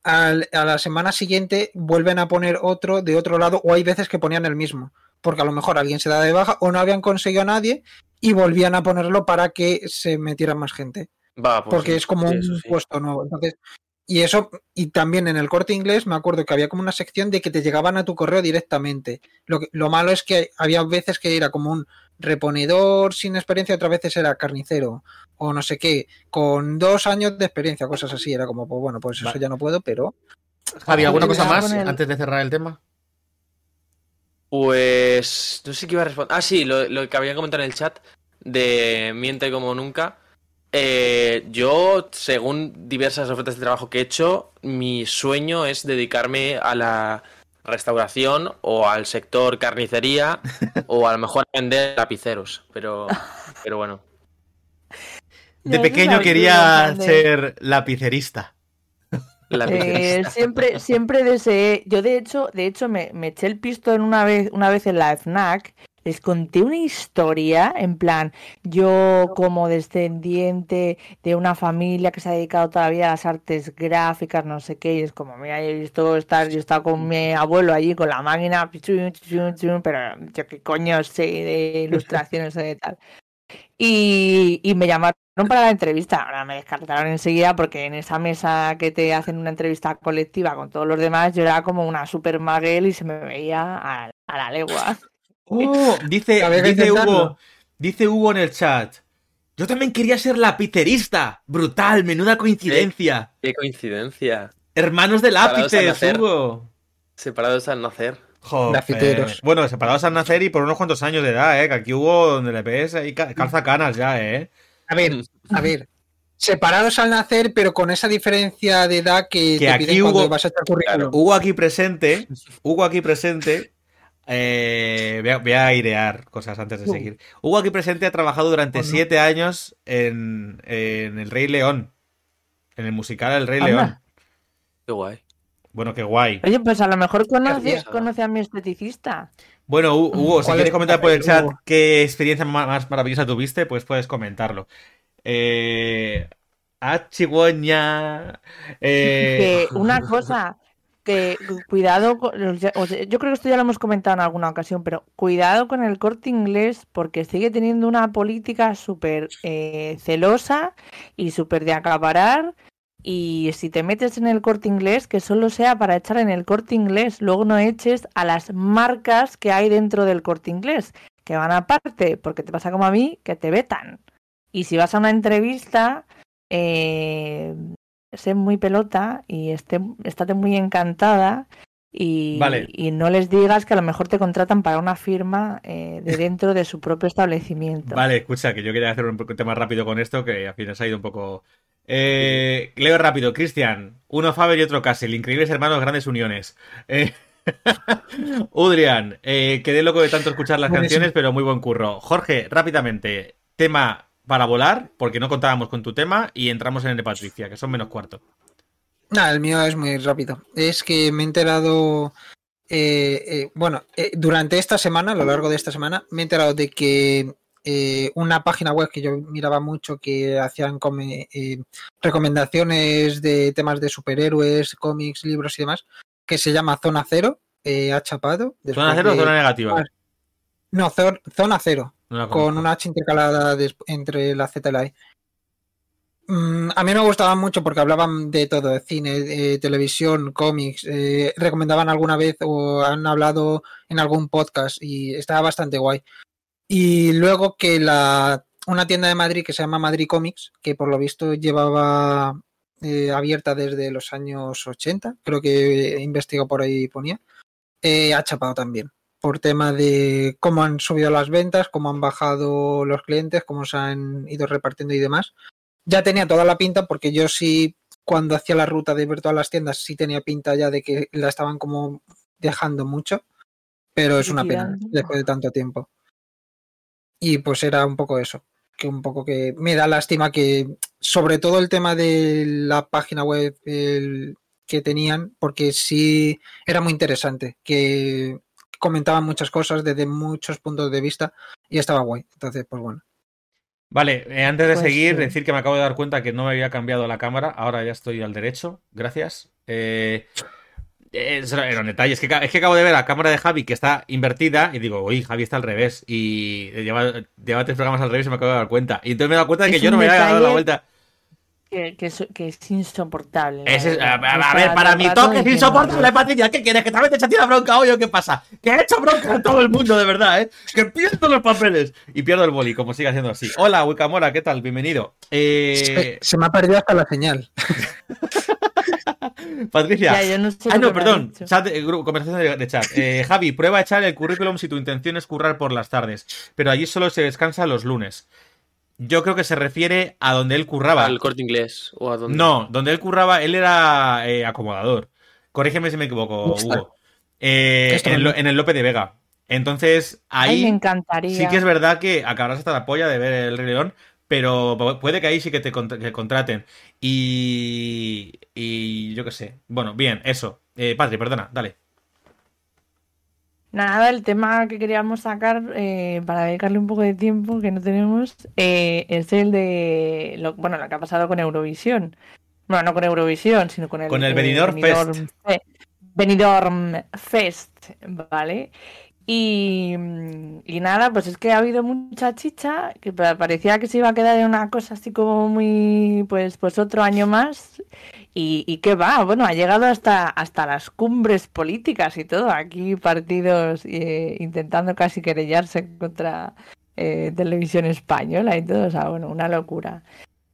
al- a la semana siguiente vuelven a poner otro de otro lado, o hay veces que ponían el mismo, porque a lo mejor alguien se da de baja o no habían conseguido a nadie y volvían a ponerlo para que se metiera más gente Va, pues porque sí, es como sí, un sí. puesto nuevo. Entonces, y eso, y también en el corte inglés me acuerdo que había como una sección de que te llegaban a tu correo directamente. Lo, que- lo malo es que había veces que era como un reponedor sin experiencia, otras veces era carnicero o no sé qué, con dos años de experiencia, cosas así. Era como, pues bueno, pues eso ya no puedo, pero Javi, ¿alguna cosa más el- antes de cerrar el tema? Pues no sé qué iba a responder. Ah, sí, lo, lo que había comentado en el chat de Miente como nunca. Eh, yo, según diversas ofertas de trabajo que he hecho, mi sueño es dedicarme a la restauración o al sector carnicería *laughs* o a lo mejor a vender lapiceros. Pero, *laughs* pero bueno. De pequeño quería ser lapicerista. Eh, siempre, siempre deseé. Yo de hecho, de hecho me, me eché el pistón una vez, una vez en la FNAC. Les conté una historia, en plan, yo como descendiente de una familia que se ha dedicado toda la vida a las artes gráficas, no sé qué, y es como, mira, yo he visto estar, yo he estado con mi abuelo allí con la máquina, pero yo qué coño sé de ilustraciones o de tal. Y, y me llamaron para la entrevista. Ahora me descartaron enseguida porque en esa mesa que te hacen una entrevista colectiva con todos los demás, yo era como una super maguel y se me veía a, a la legua. Oh, dice. *laughs* Hugo, dice Hugo en el chat. Yo también quería ser lapicerista. Brutal, menuda coincidencia. Qué coincidencia. Hermanos de lápices. Hugo. Separados al nacer. Joder. Bueno, separados al nacer y por unos cuantos años de edad, eh. Que aquí Hugo, donde le ves, ahí ca- calza canas ya, eh. A ver, a ver. Separados al nacer, pero con esa diferencia de edad que, Que te aquí piden cuando hubo- vas a echar currículum. Hugo aquí presente, Hugo aquí presente, eh, voy, a, voy a airear cosas antes de Uh. seguir. Hugo aquí presente ha trabajado durante ¿O no? siete años en, en El Rey León, en el musical El Rey Anda. León. Qué guay. Bueno, qué guay. Oye, pues a lo mejor conoces, conoce a mi esteticista. Bueno, Hu- Hugo, si ¿Cuál quieres es? comentar por el chat Hugo. qué experiencia más maravillosa tuviste, pues puedes comentarlo. Eh, ah, Chihuahua. Eh, Que *laughs* una cosa, que cuidado, con- yo creo que esto ya lo hemos comentado en alguna ocasión, pero cuidado con el corte inglés porque sigue teniendo una política súper eh, celosa y súper de acaparar. Y si te metes en el corte inglés, que solo sea para echar en el corte inglés, luego no eches a las marcas que hay dentro del corte inglés, que van aparte, porque te pasa como a mí, que te vetan. Y si vas a una entrevista, eh, sé muy pelota y esté, estate muy encantada y, Vale. y no les digas que a lo mejor te contratan para una firma eh, de *laughs* dentro de su propio establecimiento. Vale, escucha, que yo quería hacer un tema rápido con esto, que al final se ha ido un poco. Eh, leo rápido, Cristian. Uno Faber y otro Castle. Increíbles hermanos, grandes uniones. Eh, *laughs* Udrian, eh, quedé loco de tanto escuchar las Buenísimo. canciones, pero muy buen curro. Jorge, rápidamente, tema para volar, porque no contábamos con tu tema, y entramos en el de Patricia, que son menos cuarto. Nada, el mío es muy rápido. Es que me he enterado, eh, eh, bueno, eh, durante esta semana, a lo largo de esta semana, me he enterado de que eh, una página web que yo miraba mucho que hacían come- eh, recomendaciones de temas de superhéroes, cómics, libros y demás, que se llama Zona Cero, eh, ha chapado. ¿Zona cero o zona negativa? No, Zona Cero No con una H intercalada entre la Z y la I. Mm, a mí me gustaban mucho porque hablaban de todo, de cine, televisión, cómics, recomendaban alguna vez o han hablado en algún podcast y estaba bastante guay. Y luego que la una tienda de Madrid que se llama Madrid Comics, que por lo visto llevaba eh, abierta desde los años 80, creo que investigo por ahí ponía, eh, ha chapado también por tema de cómo han subido las ventas, cómo han bajado los clientes, cómo se han ido repartiendo y demás. Ya tenía toda la pinta porque yo sí, cuando hacía la ruta de ver todas las tiendas, sí tenía pinta ya de que la estaban como dejando mucho, pero es una pena después de tanto tiempo. Y pues era un poco eso, que un poco que me da lástima que, sobre todo el tema de la página web el- que tenían, porque sí era muy interesante, que comentaban muchas cosas desde muchos puntos de vista y estaba guay. Entonces, pues bueno. Vale, eh, antes de Pues seguir, sí. decir que me acabo de dar cuenta que no me había cambiado la cámara, ahora ya estoy al derecho, gracias. Eh, eh, eso era un detalle, es que, es que acabo de ver la cámara de Javi que está invertida y digo, uy, Javi está al revés y lleva, lleva tres programas al revés y me acabo de dar cuenta. Y entonces me he dado cuenta de que yo no me había dado la vuelta. Que, que es, que es insoportable. es- a, ver, para todo mi toque es insoportable, Patricia. ¿Qué quieres? ¿Que también te eche a ti la bronca hoy o qué pasa? Que he hecho bronca a todo el mundo, de verdad, ¿eh? Que pierdo los papeles y pierdo el boli, como sigue haciendo así. Hola, Wicamora, ¿qué tal? Bienvenido. Eh, Se, se me ha perdido hasta la señal. *laughs* Patricia. Ya, yo no sé Ah, no, perdón. Chat, eh, conversación de, chat. Eh, *laughs* Javi, prueba a echar el currículum si tu intención es currar por las tardes. Pero allí solo se descansa los lunes. Yo creo que se refiere a donde él curraba. Al corte inglés. O a donde... No, donde él curraba, él era eh, acomodador. Corrígeme si me equivoco. Hugo. Eh, en, el, en Lope de Vega. Entonces, Ay, ahí me encantaría. sí que es verdad que acabarás hasta la polla de ver el Rey León, pero pu- puede que ahí sí que te que contraten. Y, y yo qué sé. Bueno, bien, eso. Eh, Patri, perdona, dale. Nada, el tema que queríamos sacar eh, para dedicarle un poco de tiempo que no tenemos eh, es el de lo, bueno, lo que ha pasado con Eurovisión. Bueno, no con Eurovisión, sino con el, Con el eh, Benidorm Fest. Fe- Benidorm Fest, ¿vale? Y, nada, pues es que ha habido mucha chicha, que pa- parecía que se iba a quedar en una cosa así como muy, pues, pues otro año más. Y, y qué va, bueno, ha llegado hasta, hasta las cumbres políticas y todo. Aquí partidos eh, intentando casi querellarse contra eh, televisión española y todo. O sea, bueno, una locura.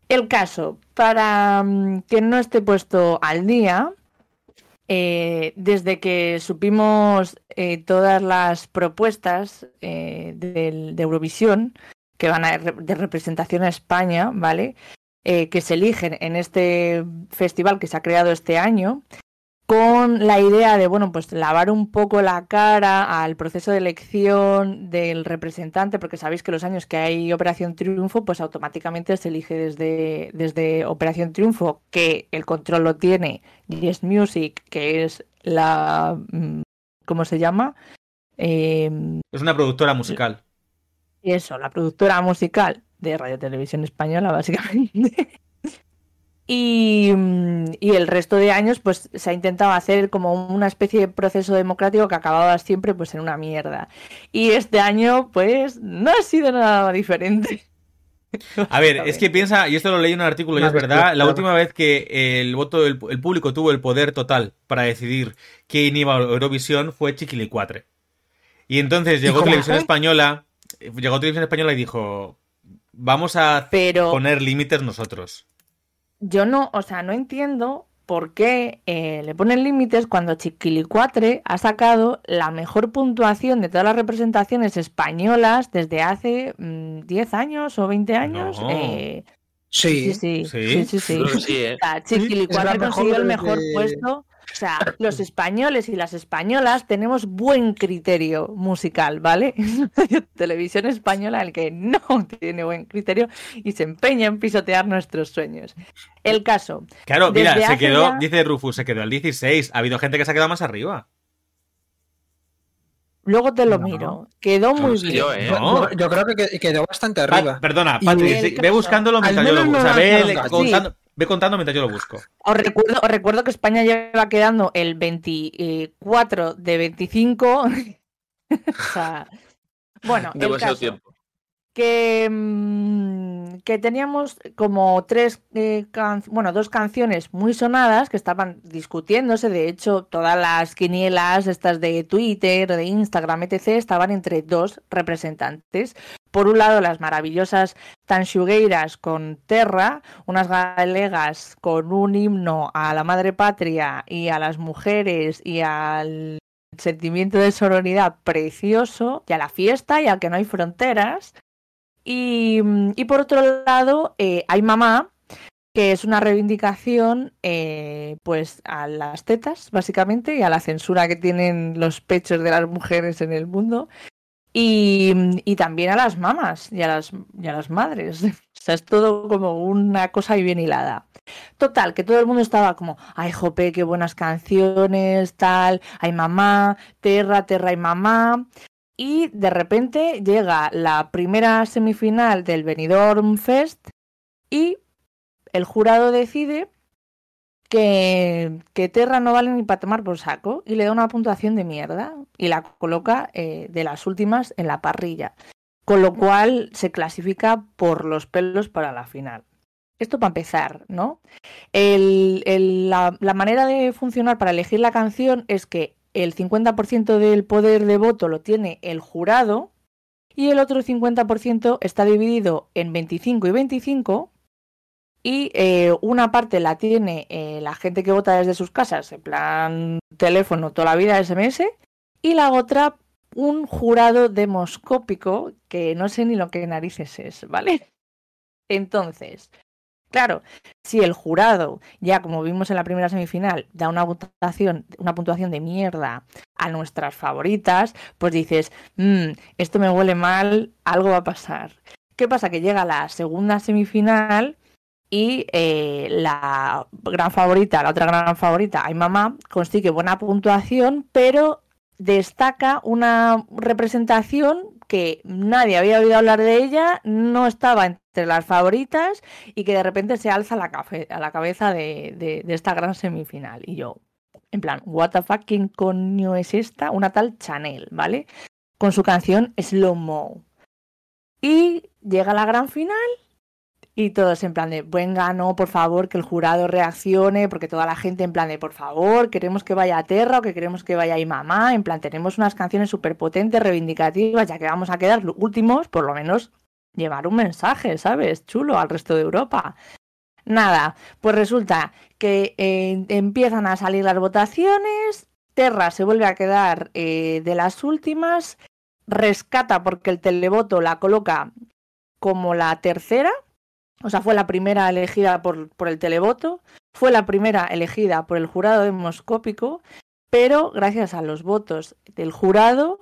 El caso, para mm, quien no esté puesto al día, eh, desde que supimos eh, todas las propuestas eh, de Eurovisión que van a de representación a España, ¿vale? Que se eligen en este festival que se ha creado este año, con la idea de, bueno, pues lavar un poco la cara al proceso de elección del representante, porque sabéis que los años que hay Operación Triunfo, pues automáticamente se elige desde, desde Operación Triunfo, que el control lo tiene Yes Music, que es la... mm, ¿Cómo se llama? Eh, Es una productora musical. eso, la productora musical de Radio Televisión Española, básicamente. Y, y el resto de años, pues se ha intentado hacer como una especie de proceso democrático que acababa siempre pues en una mierda. Y este año, pues, no ha sido nada diferente. A ver, es que *laughs* piensa, y esto lo leí en un artículo y es verdad, la última vez que el voto del el público tuvo el poder total para decidir quién iba a Eurovisión fue Chiquilicuatre. Y entonces llegó cómo Televisión fue? Española, llegó Televisión Española y dijo, vamos a Pero poner límites nosotros. Yo no, o sea, no entiendo por qué eh, le ponen límites cuando Chiquilicuatre ha sacado la mejor puntuación de todas las representaciones españolas desde hace mm, 10 años o 20 años. No. Eh, Sí. sí, sí, ¿Sí? sí, ¿eh? O sea, Chiquilicuatre consiguió el mejor puesto. O sea, los españoles y las españolas tenemos buen criterio musical, ¿vale? *laughs* Televisión española, el que no tiene buen criterio y se empeña en pisotear nuestros sueños. El caso, Claro, mira, se quedó, ya- dice Rufus, se quedó al 16. Ha habido gente que se ha quedado más arriba. luego te lo No. miro, quedó muy sé bien. yo, ¿eh? Yo, No. yo- yo creo que que- quedó bastante Pa- arriba. perdona, Y Patri, el sí, ve buscándolo mientras yo lo busco. no O sea, ve, contando, ve contando mientras yo lo busco. Os recuerdo, os recuerdo que España lleva quedando el 24 de 25. *laughs* o sea, bueno, el Demasiado caso, tiempo. que, mm, que teníamos como tres, eh, can- bueno, dos canciones muy sonadas que estaban discutiéndose. De hecho, todas las quinielas, estas de Twitter, de Instagram, etc., estaban entre dos representantes. Por un lado, las maravillosas Tanxugueiras con Terra, unas galegas con un himno a la madre patria y a las mujeres y al sentimiento de sororidad precioso, y a la fiesta y a que no hay fronteras. Y, mm, y por otro lado, eh, hay mamá, que es una reivindicación eh, pues a las tetas, básicamente, y a la censura que tienen los pechos de las mujeres en el mundo. Y, y también a las mamás y a las, y a las madres. *laughs* O sea, es todo como una cosa bien hilada. Total, que todo el mundo estaba como, ay, jope, qué buenas canciones, tal, ay, mamá, terra, terra y mamá. Y de repente llega la primera semifinal del Benidorm Fest y el jurado decide que, que Terra no vale ni para tomar por saco y le da una puntuación de mierda y la coloca eh, de las últimas en la parrilla, con lo cual se clasifica por los pelos para la final. Esto para empezar, ¿no? El- el- la, la manera de funcionar para elegir la canción es que el 50% del poder de voto lo tiene el jurado y el otro 50% está dividido en 25 y 25 y eh, una parte la tiene eh, la gente que vota desde sus casas, en plan teléfono, toda la vida SMS, y la otra un jurado demoscópico que no sé ni lo que narices es, ¿vale? Entonces, claro, si el jurado, ya como vimos en la primera semifinal, da una votación, una puntuación de mierda a nuestras favoritas, pues dices, "Mm, esto me huele mal, algo va a pasar. ¿Qué pasa? Que llega la segunda semifinal y eh, la gran favorita, la otra gran favorita, Ay Mamá, consigue buena puntuación, pero destaca una representación que nadie había oído hablar de ella, no estaba entre las favoritas y que de repente se alza la, cafe- a la cabeza de, esta gran semifinal. Y yo, en plan, ¿what the fuck, quién coño es esta? Una tal Chanel, ¿vale? Con su canción Slow Mo. Y llega la gran final y todos en plan de, venga, no, por favor, que el jurado reaccione, porque toda la gente en plan de, por favor, queremos que vaya a Terra o que queremos que vaya a mamá, en plan, tenemos unas canciones súper potentes, reivindicativas, ya que vamos a quedar últimos, por lo menos llevar un mensaje, ¿sabes? Chulo al resto de Europa. Nada, pues resulta que eh, empiezan a salir las votaciones, Terra se vuelve a quedar eh, de las últimas, rescata porque el televoto la coloca como la tercera, o sea, fue la primera elegida por, por el televoto, fue la primera elegida por el jurado demoscópico, pero gracias a los votos del jurado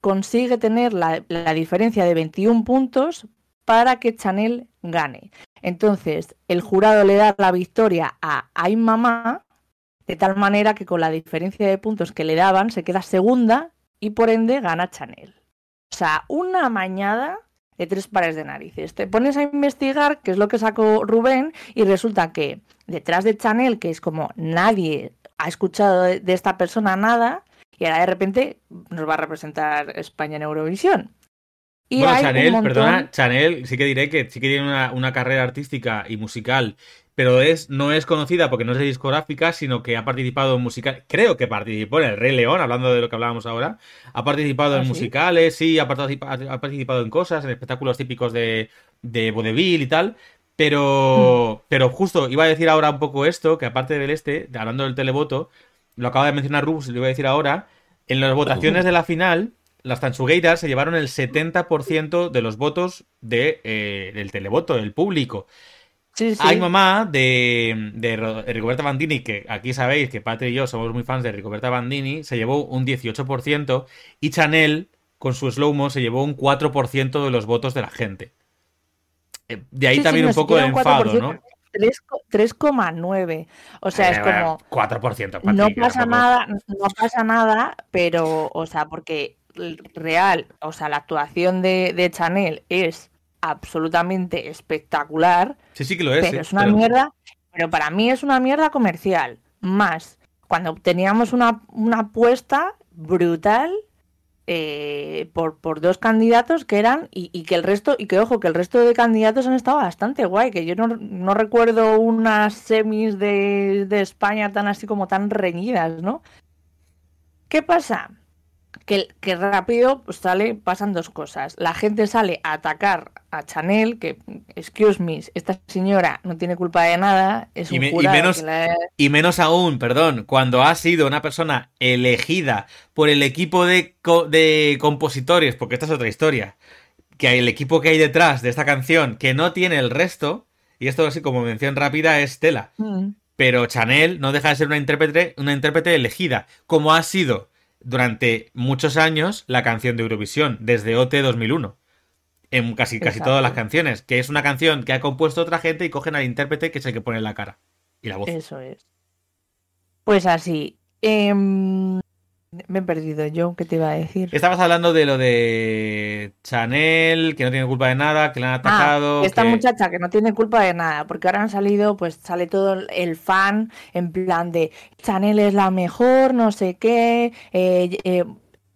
consigue tener la, la diferencia de 21 puntos para que Chanel gane. Entonces, el jurado le da la victoria a Ay Mamá, de tal manera que con la diferencia de puntos que le daban se queda segunda y por ende gana Chanel. O sea, una mañada de tres pares de narices. Te pones a investigar qué es lo que sacó Rubén y resulta que detrás de Chanel, que es como nadie ha escuchado de, esta persona nada, y ahora de repente nos va a representar España en Eurovisión. Y bueno, hay un Chanel, montón- perdona, Chanel sí que diré que sí que tiene una, una carrera artística y musical, pero es, no es conocida porque no es de discográfica, sino que ha participado en musical, creo que participó en El Rey León, hablando de lo que hablábamos ahora, ha participado ¿Ah, en sí? musicales, sí, ha participa- ha participado en cosas, en espectáculos típicos de, de vodevil y tal, pero, pero justo iba a decir ahora un poco esto, que aparte del este, hablando del televoto, lo acaba de mencionar Rubus, lo iba a decir ahora, en las votaciones de la final, las Tansugueiras se llevaron el 70% de los votos de, eh, del televoto, del público. Sí, sí. Hay mamá de, de Rigoberta Bandini, que aquí sabéis que Patri y yo somos muy fans de Rigoberta Bandini, se llevó un 18% y Chanel, con su slow-mo, se llevó un 4% de los votos de la gente. Eh, De ahí Sí, también un poco de enfado, 4%, ¿no? 3 co- 3,9. O sea, es Eh, como... 4%, Patri, No pasa nada, no pasa nada, pero, o sea, porque real, o sea, la actuación de, de Chanel es absolutamente espectacular, Sí, sí que lo es. pero eh, es una pero- mierda, pero para mí es una mierda comercial. Más, cuando teníamos una, una apuesta brutal eh, por, por dos candidatos que eran, y, y que el resto, y que ojo, que el resto de candidatos han estado bastante guay, que yo no, recuerdo unas semis de España tan así como tan reñidas, ¿no? ¿Qué pasa? Que, que rápido pues, sale, pasan dos cosas. La gente sale a atacar a Chanel, que, excuse me, esta señora no tiene culpa de nada, es Y un me- y menos- la- Y menos aún, perdón, cuando ha sido una persona elegida por el equipo de, de compositores, porque esta es otra historia, que hay el equipo que hay detrás de esta canción que no tiene el resto, y esto así como mención rápida es Tela, Mm. pero Chanel no deja de ser una intérprete, una intérprete elegida, como ha sido durante muchos años la canción de Eurovisión, desde OT 2001. En casi, casi Exacto. todas las canciones, que es una canción que ha compuesto otra gente y cogen al intérprete que es el que pone la cara y la voz. Eso es. Pues así. em, Me he perdido yo, ¿qué te iba a decir? Estabas hablando de lo de Chanel, que no tiene culpa de nada, que la han atacado. Ah, esta que- muchacha que no tiene culpa de nada, porque ahora han salido, pues sale todo el fan en plan de Chanel es la mejor, no sé qué. eh, eh,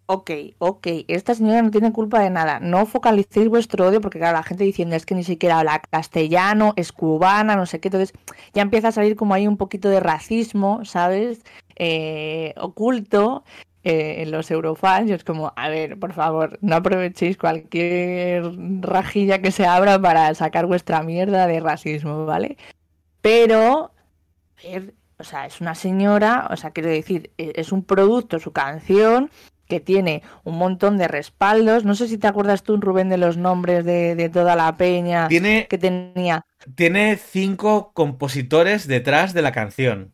ok, ok, esta señora no tiene culpa de nada. No focalicéis vuestro odio, porque claro, la gente diciendo es que ni siquiera habla castellano, es cubana, no sé qué. Entonces ya empieza a salir como ahí un poquito de racismo, ¿sabes? Eh, oculto eh, en los eurofans. Y es como, a ver, por favor, no aprovechéis cualquier rajilla que se abra para sacar vuestra mierda de racismo, ¿vale? Pero, a ver, o sea, es una señora, o sea, quiero decir, e- es un producto, su canción, que tiene un montón de respaldos. No sé si te acuerdas tú, Rubén, de los nombres de, de toda la peña Tiene, que tenía. tiene cinco compositores detrás de la canción.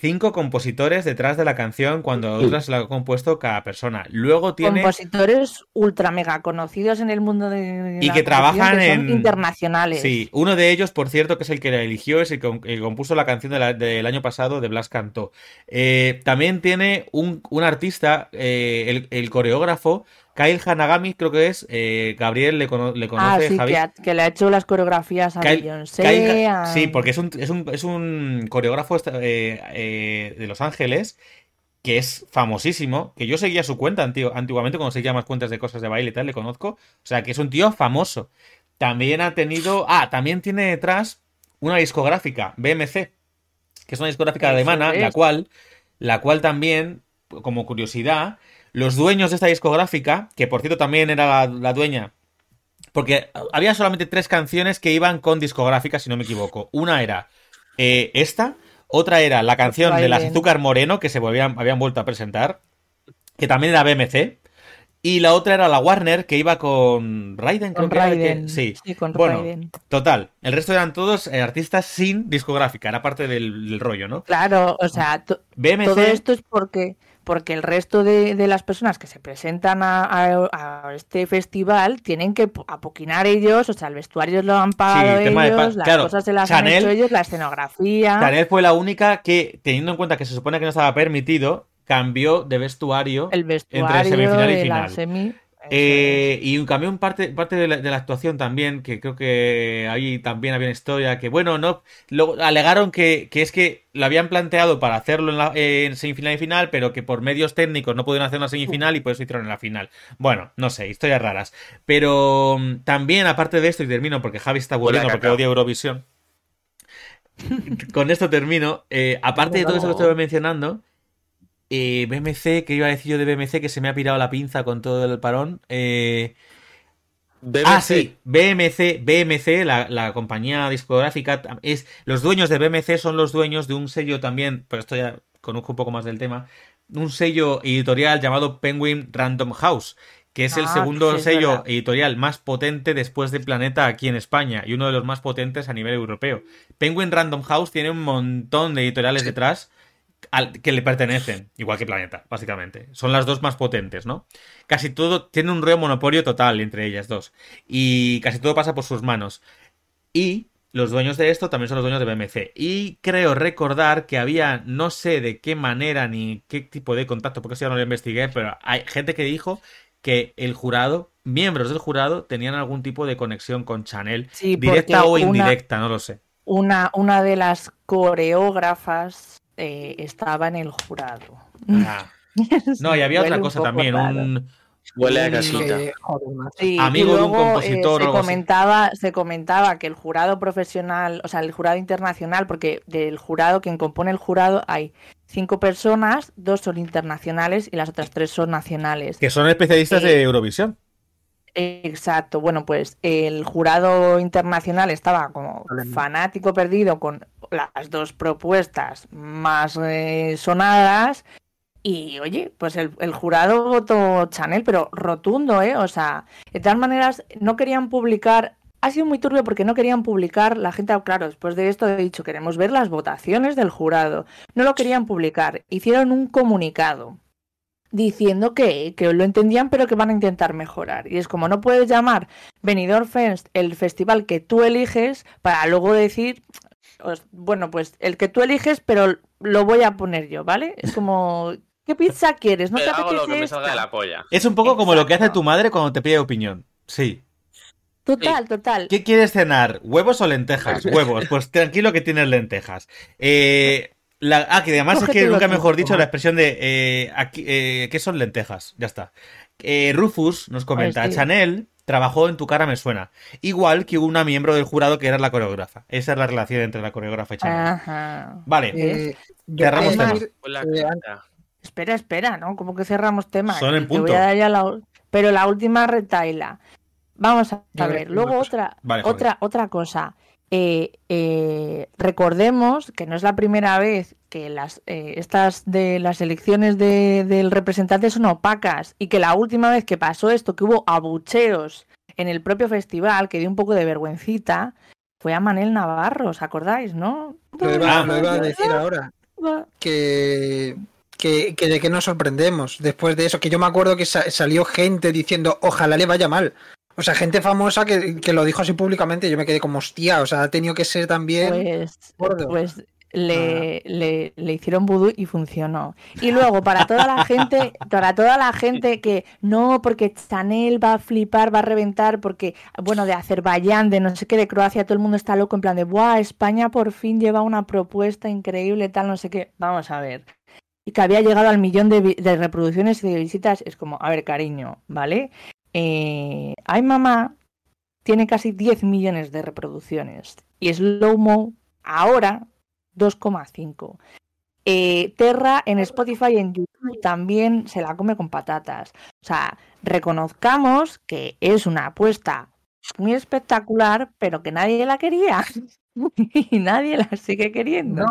Cinco compositores detrás de la canción cuando otras la ha compuesto cada persona. Luego tiene. compositores ultra mega conocidos en el mundo de Y la que trabajan que son en- internacionales. Sí, uno de ellos, por cierto, que es el que la eligió, es el que el que compuso la canción de la- del año pasado de Blas Cantó. Eh, también tiene un, un artista, eh, el, el coreógrafo, Kyle Hanagami, creo que es, eh, Gabriel le, cono- le Ah, conoce, sí, Javi. que, ha- que le ha hecho las coreografías a Kyle- Beyoncé. Kyle- a- Sí, porque es un, es un, es un coreógrafo eh, eh, de Los Ángeles que es famosísimo, que yo seguía su cuenta anti- antiguamente cuando seguía más cuentas de cosas de baile y tal, le conozco. O sea, que es un tío famoso. También ha tenido... Ah, también tiene detrás una discográfica, BMC, que es una discográfica alemana, la cual, la cual también, como curiosidad, los dueños de esta discográfica, que por cierto también era la, la dueña porque había solamente tres canciones que iban con discográfica, si no me equivoco. Una era eh, esta, otra era la canción de las. Azúcar Moreno, que se volvían, habían vuelto a presentar, que también era BMC. Y la otra era la Warner, que iba con Raiden, creo Con que era el que- Raiden. Sí. con Bueno, Raiden. Total. El resto eran todos eh, artistas sin discográfica, era parte del, del rollo, ¿no? Claro, o sea, BMC. todo esto es porque, porque el resto de, de las personas que se presentan a, a- a este festival tienen que po- apoquinar ellos, o sea, el vestuario lo han pagado pa- ellos, las claro, cosas se las Chanel- han hecho ellos, la escenografía. Chanel fue la única que, teniendo en cuenta que se supone que no estaba permitido, cambió de vestuario el vestuario semifinal y final. semi. Eh, y cambió en parte, parte de la, de la actuación también, que creo que ahí también había una historia que, bueno, no, lo, alegaron que, que es que lo habían planteado para hacerlo en, la, en semifinal y final, pero que por medios técnicos no pudieron hacer una semifinal y por eso hicieron en la final. Bueno, no sé, historias raras. Pero mm, también, aparte de esto, y termino porque Javi está aburriendo porque odia Eurovisión. *laughs* Con esto termino. Eh, aparte de todo eso que estoy mencionando, eh, BMC, que iba a decir yo de BMC, que se me ha pirado la pinza con todo el parón. Eh, BBC. Ah, sí, BMC, BMC, la, la compañía discográfica, es los dueños de BMC son los dueños de un sello también, pero esto ya conozco un poco más del tema, un sello editorial llamado Penguin Random House, que es el Ah, segundo sí, sello verdad. editorial más potente después de Planeta aquí en España y uno de los más potentes a nivel europeo. Penguin Random House tiene un montón de editoriales detrás al- que le pertenecen, igual que Planeta, básicamente. Son las dos más potentes, ¿no? Casi todo tiene un rollo monopolio total entre ellas dos. Y casi todo pasa por sus manos. Y los dueños de esto también son los dueños de BMC. Y creo recordar que había, no sé de qué manera ni qué tipo de contacto, porque eso ya no lo investigué, pero hay gente que dijo que el jurado, miembros del jurado, tenían algún tipo de conexión con Chanel, Sí, directa o una- indirecta, no lo sé. Una, una de las coreógrafas eh, estaba en el jurado. Ah. *laughs* No, y había otra cosa también, raro. un, Huele a casita. Sí, Amigo de un compositor eh, algo se así. comentaba, se comentaba que el jurado profesional, o sea, el jurado internacional, porque del jurado, quien compone el jurado, hay cinco personas, dos son internacionales y las otras tres son nacionales. que son especialistas Eh, de Eurovisión. Exacto, bueno, pues el jurado internacional estaba como fanático perdido con las dos propuestas más eh, sonadas y oye, pues el, el jurado votó Chanel, pero rotundo, ¿eh? O sea, de todas maneras no querían publicar, ha sido muy turbio porque no querían publicar, la gente, claro, después de esto he dicho, queremos ver las votaciones del jurado, no lo querían publicar, hicieron un comunicado diciendo que, que lo entendían pero que van a intentar mejorar. Y es como no puedes llamar Benidorm Fest el festival que tú eliges para luego decir, bueno, pues el que tú eliges pero lo voy a poner yo, ¿vale? Es como, ¿Qué pizza quieres? ¿No Pero te hago lo que me salga de esta? la polla. Es un poco como lo que hace tu madre cuando te pide opinión. Sí. Total, total. ¿Qué quieres cenar? ¿Huevos o lentejas? *laughs* Huevos. Pues tranquilo que tienes lentejas. Eh, la- ah, que además es que lo nunca mejor dicho la expresión de eh, aquí, eh, ¿qué son lentejas? Ya está. Eh, Rufus nos comenta, sí. Chanel trabajó en Tu cara me suena. Igual que una miembro del jurado que era la coreógrafa. Esa es la relación entre la coreógrafa y Chanel. Ajá. Vale. Eh, Cerramos tema. Espera, espera, ¿no? Como que cerramos tema. Son en te voy punto. a dar ya la Pero la última retaila. Vamos a ver. Luego otra, Vale, otra, otra cosa. Eh, eh, recordemos que no es la primera vez que las eh, estas de las elecciones de- del representante son opacas y que la última vez que pasó esto, que hubo abucheos en el propio festival, que dio un poco de vergüencita, fue a Manel Navarro, ¿os acordáis, no? lo iba, Ah. lo iba a decir ahora. que, que, que de qué nos sorprendemos después de eso. Que yo me acuerdo que sa- salió gente diciendo, ojalá le vaya mal. O sea, gente famosa que, que lo dijo así públicamente. Yo me quedé como, hostia, o sea, ha tenido que ser también. Pues, gordo. pues le, le, le hicieron vudú y funcionó. Y luego, para toda la gente, para toda la gente que no, porque Chanel va a flipar, va a reventar, porque, bueno, de Azerbaiyán, de no sé qué, de Croacia, todo el mundo está loco, en plan de, ¡buah! España por fin lleva una propuesta increíble, tal, no sé qué. Vamos a ver. Y que había llegado al millón de reproducciones y de visitas. Es como, a ver, cariño, ¿vale? Eh, Ay, mamá tiene casi 10 millones de reproducciones. Y Slow Mo ahora 2,5. Eh, Terra en Spotify y en YouTube también se la come con patatas. O sea, reconozcamos que es una apuesta muy espectacular, pero que nadie la quería. *laughs* y nadie la sigue queriendo.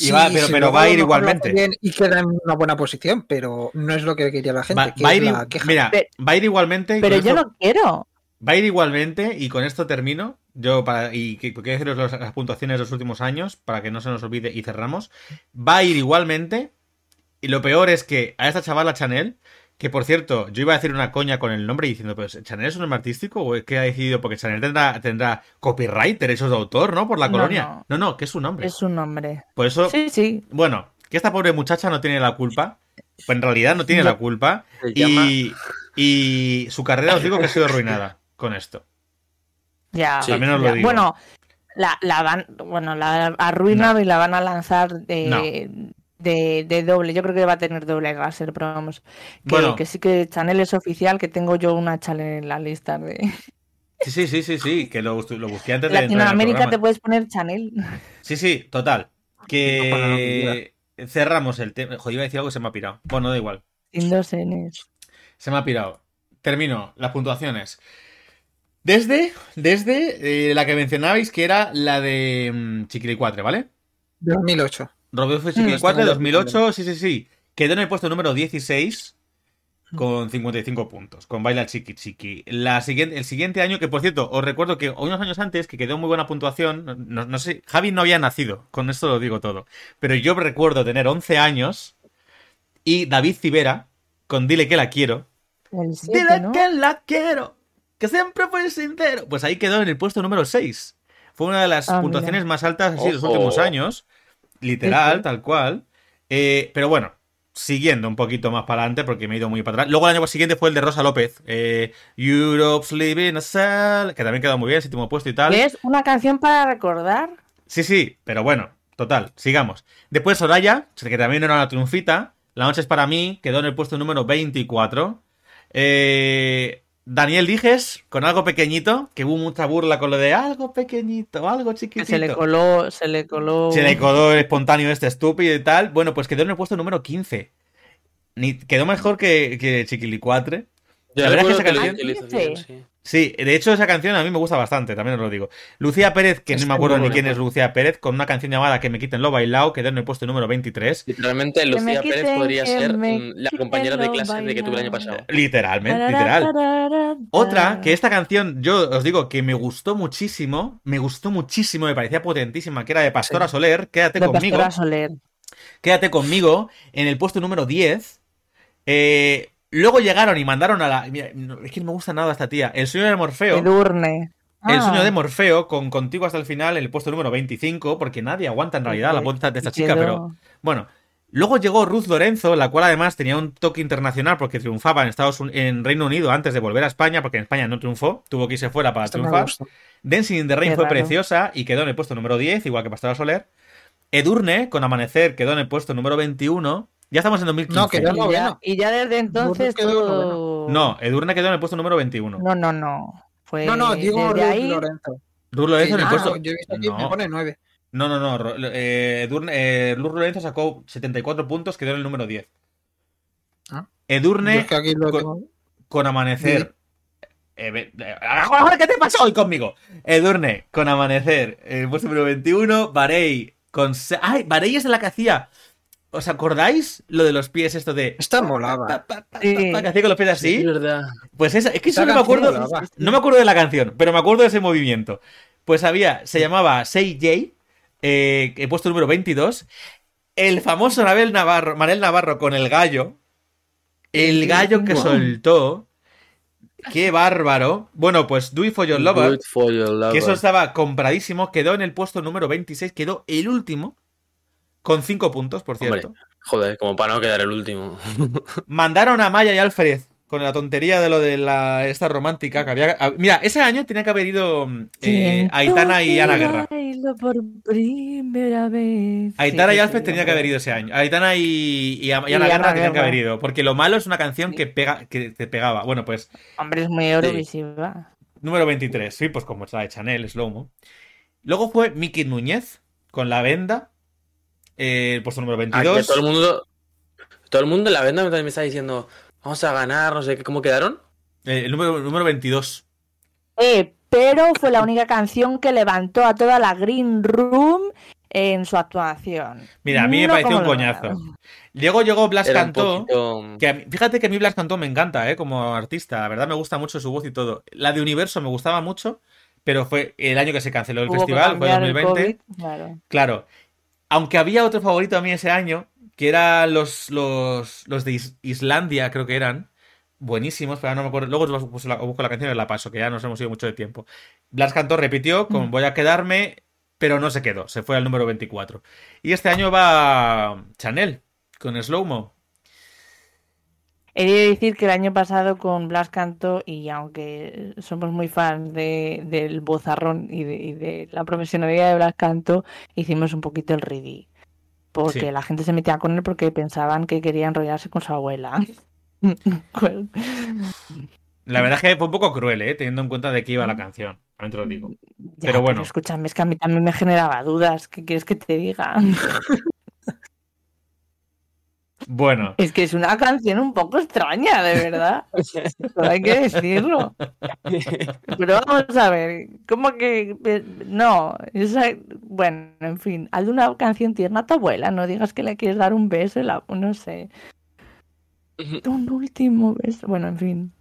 Y va- pero- va a ir igualmente. bien Y queda en una buena posición, pero no es lo que quería la gente. Va, que va a ir, la queja. mira, Pe- va a ir igualmente. pero yo esto- no quiero. Va a ir igualmente, y con esto termino. Yo, para, y que- quiero deciros los- las puntuaciones de los últimos años, para que no se nos olvide y cerramos. Va a ir igualmente, y lo peor es que a esta chavala Chanel, que por cierto, yo iba a decir una coña con el nombre diciendo, pues, ¿Chanel es un nombre artístico o es que ha decidido? Porque Chanel tendrá, tendrá copyright, derechos de autor, ¿no? Por la No, colonia. no. No, no, que es su nombre. Es un nombre. Por eso, Sí, sí. bueno, que esta pobre muchacha no tiene la culpa. Pues en realidad no tiene la culpa. Se llama- Y, y su carrera os digo que ha sido arruinada con esto. Ya. Sí. También os lo ya. digo. Bueno, la, la van, bueno, la arruinan No. y la van a lanzar de, No. De, de doble. Yo creo que va a tener doble láser, pero vamos. Que, Bueno. que sí que Chanel es oficial, que tengo yo una Chanel en la lista de Sí, sí, sí, sí, sí, que lo, lo busqué antes de entrar en Latinoamérica te puedes poner Chanel. Sí, sí, total. Que cerramos el tema. Joder, iba a decir algo que se me ha pirado. Bueno, da igual. Sin dos Ns. Se me ha pirado. Termino las puntuaciones. Desde, desde eh, la que mencionabais, que era la de mm, Chiquilicuatre, ¿vale? 2008. Rodolfo Mm. Chiquilicuatre, Está 2008, sí, sí, sí. Quedó en el puesto número 16 con 55 puntos, con Baila Chiqui Chiqui. La siguiente, el siguiente año, que por cierto, os recuerdo que unos años antes, que quedó muy buena puntuación, no, sé, Javi no había nacido, con esto lo digo todo, pero yo recuerdo tener 11 años y David Civera, con Dile que la quiero, El 7, Dile ¿no? que la quiero, que siempre fue sincero. Pues ahí quedó en el puesto número 6. Fue una de las Ah, mira. puntuaciones más altas así de los últimos años. Literal, tal cual. Eh, pero bueno, siguiendo un poquito más para adelante, porque me he ido muy para atrás. Luego el año siguiente fue el de Rosa López. eh, Europe's Living a Cell, que también quedó muy bien, séptimo puesto y tal. Es una canción para recordar. Sí, sí, pero bueno, total, sigamos. Después Soraya, que también era una triunfita. La noche es para mí, quedó en el puesto número 24. Eh, Daniel Dijes, con algo pequeñito, que hubo mucha burla con lo de algo pequeñito, algo Que chiquitito. se le coló, se le coló. Se le coló el espontáneo este estúpido y tal. Bueno, pues quedó en el puesto número 15. Ni, quedó mejor que, que Chiquilicuatre. Yo La verdad es que esa lo canción- bien, Sí. de hecho esa canción a mí me gusta bastante, también os lo digo. Lucía Pérez, que no me acuerdo ni quién es Lucía Pérez, con una canción llamada Que me quiten lo bailado, quedó en el puesto número 23. Literalmente me Lucía Pérez podría que ser mm, la compañera de clase de que tuve el año pasado. Literalmente, literal. Otra, que esta canción, yo os digo que me gustó muchísimo, me gustó muchísimo, me parecía potentísima, que era de Pastora Sí. Soler, Quédate De conmigo, Pastora Soler. Quédate conmigo, en el puesto número 10. Eh, luego llegaron y mandaron a la... mira, es que no me gusta nada esta tía. El sueño de Morfeo. Edurne. El Ah, sueño de Morfeo, con Contigo hasta el final, el puesto número 25, porque nadie aguanta en realidad la voz de esta chica, pero bueno. Luego llegó Ruth Lorenzo, la cual además tenía un toque internacional porque triunfaba en Estados Un- en Reino Unido antes de volver a España, porque en España no triunfó, tuvo que irse fuera para Esto triunfar. Dancing in the Rain Qué fue raro. preciosa y quedó en el puesto número 10, igual que Pastora Soler. Edurne, con Amanecer, quedó en el puesto número 21. Ya estamos en 2015. No, quedó Y ya, noveno. y ya desde entonces quedó todo... No, Edurne quedó en el puesto número 21. No, no, no. Fue No, no, digo desde Ruth ahí... Lorenzo. Ruth Lorenzo en el puesto. yo he visto aquí, me No. pone 9. No, no, no. Eh, Edurne, eh, Ruth Lorenzo sacó 74 puntos, quedó en el número 10. Ah. Edurne es que aquí lo con- tengo. con Amanecer. Eh, ve- eh, ¡Ahora, ¿Qué te pasó hoy conmigo? Edurne con Amanecer, en el puesto número 21. Barey con. ¡Ay! Barey es la que hacía. ¿Os acordáis lo de los pies, esto de. Esta molaba. pa, pa, pa, Sí. pa, que hacía con los pies así? Es verdad. Pues esa, es que eso no me acuerdo. molaba. No me acuerdo de la canción, pero me acuerdo de ese movimiento. Pues había, se llamaba Say J, eh, he puesto número 22. El famoso Manel Navarro, Manel Navarro con el gallo. El gallo que Wow. soltó. Qué bárbaro. Bueno, pues Do It For Your Lover, for your lover. que eso estaba compradísimo, quedó en el puesto número 26, quedó el último. Con 5 puntos, por Hombre. cierto. Joder, como para no quedar el último. *laughs* Mandaron a Maya y Alfred con la tontería de lo de la esta romántica que había. ah, Mira, ese año tenía que haber ido eh, Aitana y Ana Guerra. Por primera vez. Aitana Sí, y Alfred sí, tenían que haber ido ese año. Aitana y, y, y Ana Y Ana Guerra tenían que Guerra. haber ido. Porque lo malo es una canción que pega, que te pegaba. Bueno, pues, Hombre, es muy eurovisiva. número 23. Sí, pues como es la de Chanel, Slowmo. Luego fue Miki Núñez con la venda. Eh, puesto número Ah, que 22. todo el mundo. Todo el mundo en la venda también me está diciendo. Vamos a ganar, no sé qué. ¿Cómo quedaron? Eh, el número, número 22. Eh, pero fue la única canción que levantó a toda la Green Room en su actuación. Mira, a mí me No pareció un coñazo. Luego llegó Blas Era Cantó. poquito- Que a mí- fíjate que a mí Blas Cantó me encanta, ¿eh? Como artista. La verdad me gusta mucho su voz y todo. La de Universo me gustaba mucho, pero fue el año que se canceló el Hubo festival, fue cambiar el 2020. COVID, claro. Claro. Aunque había otro favorito a mí ese año, que eran los, los, los de Is- Islandia, creo que eran. Buenísimos, pero no me acuerdo. Luego os busco la, busco la canción y la paso, que ya nos hemos ido mucho de tiempo. Blas Cantó repitió con Voy a quedarme, pero no se quedó. Se fue al número 24. Y este año va Chanel, con Slow Mo. He de decir que el año pasado con Blas Canto, y aunque somos muy fans de, del bozarrón y de, y de la profesionalidad de Blas Canto, hicimos un poquito el ridí. Porque Sí. la gente se metía con él porque pensaban que quería enrollarse con su abuela. *laughs* La verdad es que fue un poco cruel, ¿eh? Teniendo en cuenta de qué iba la canción. También te lo digo. ya, Pero bueno. escúchame, es que a mí también me generaba dudas. ¿Qué quieres que te diga? *laughs* Bueno, Es que es una canción un poco extraña, de verdad. *laughs* Pero hay que decirlo. Pero vamos a ver, ¿cómo que eh, no? Esa, bueno, en fin, haz de una canción tierna a tu abuela, no digas que le quieres dar un beso, y la- no sé. *laughs* Un último beso, bueno, en fin.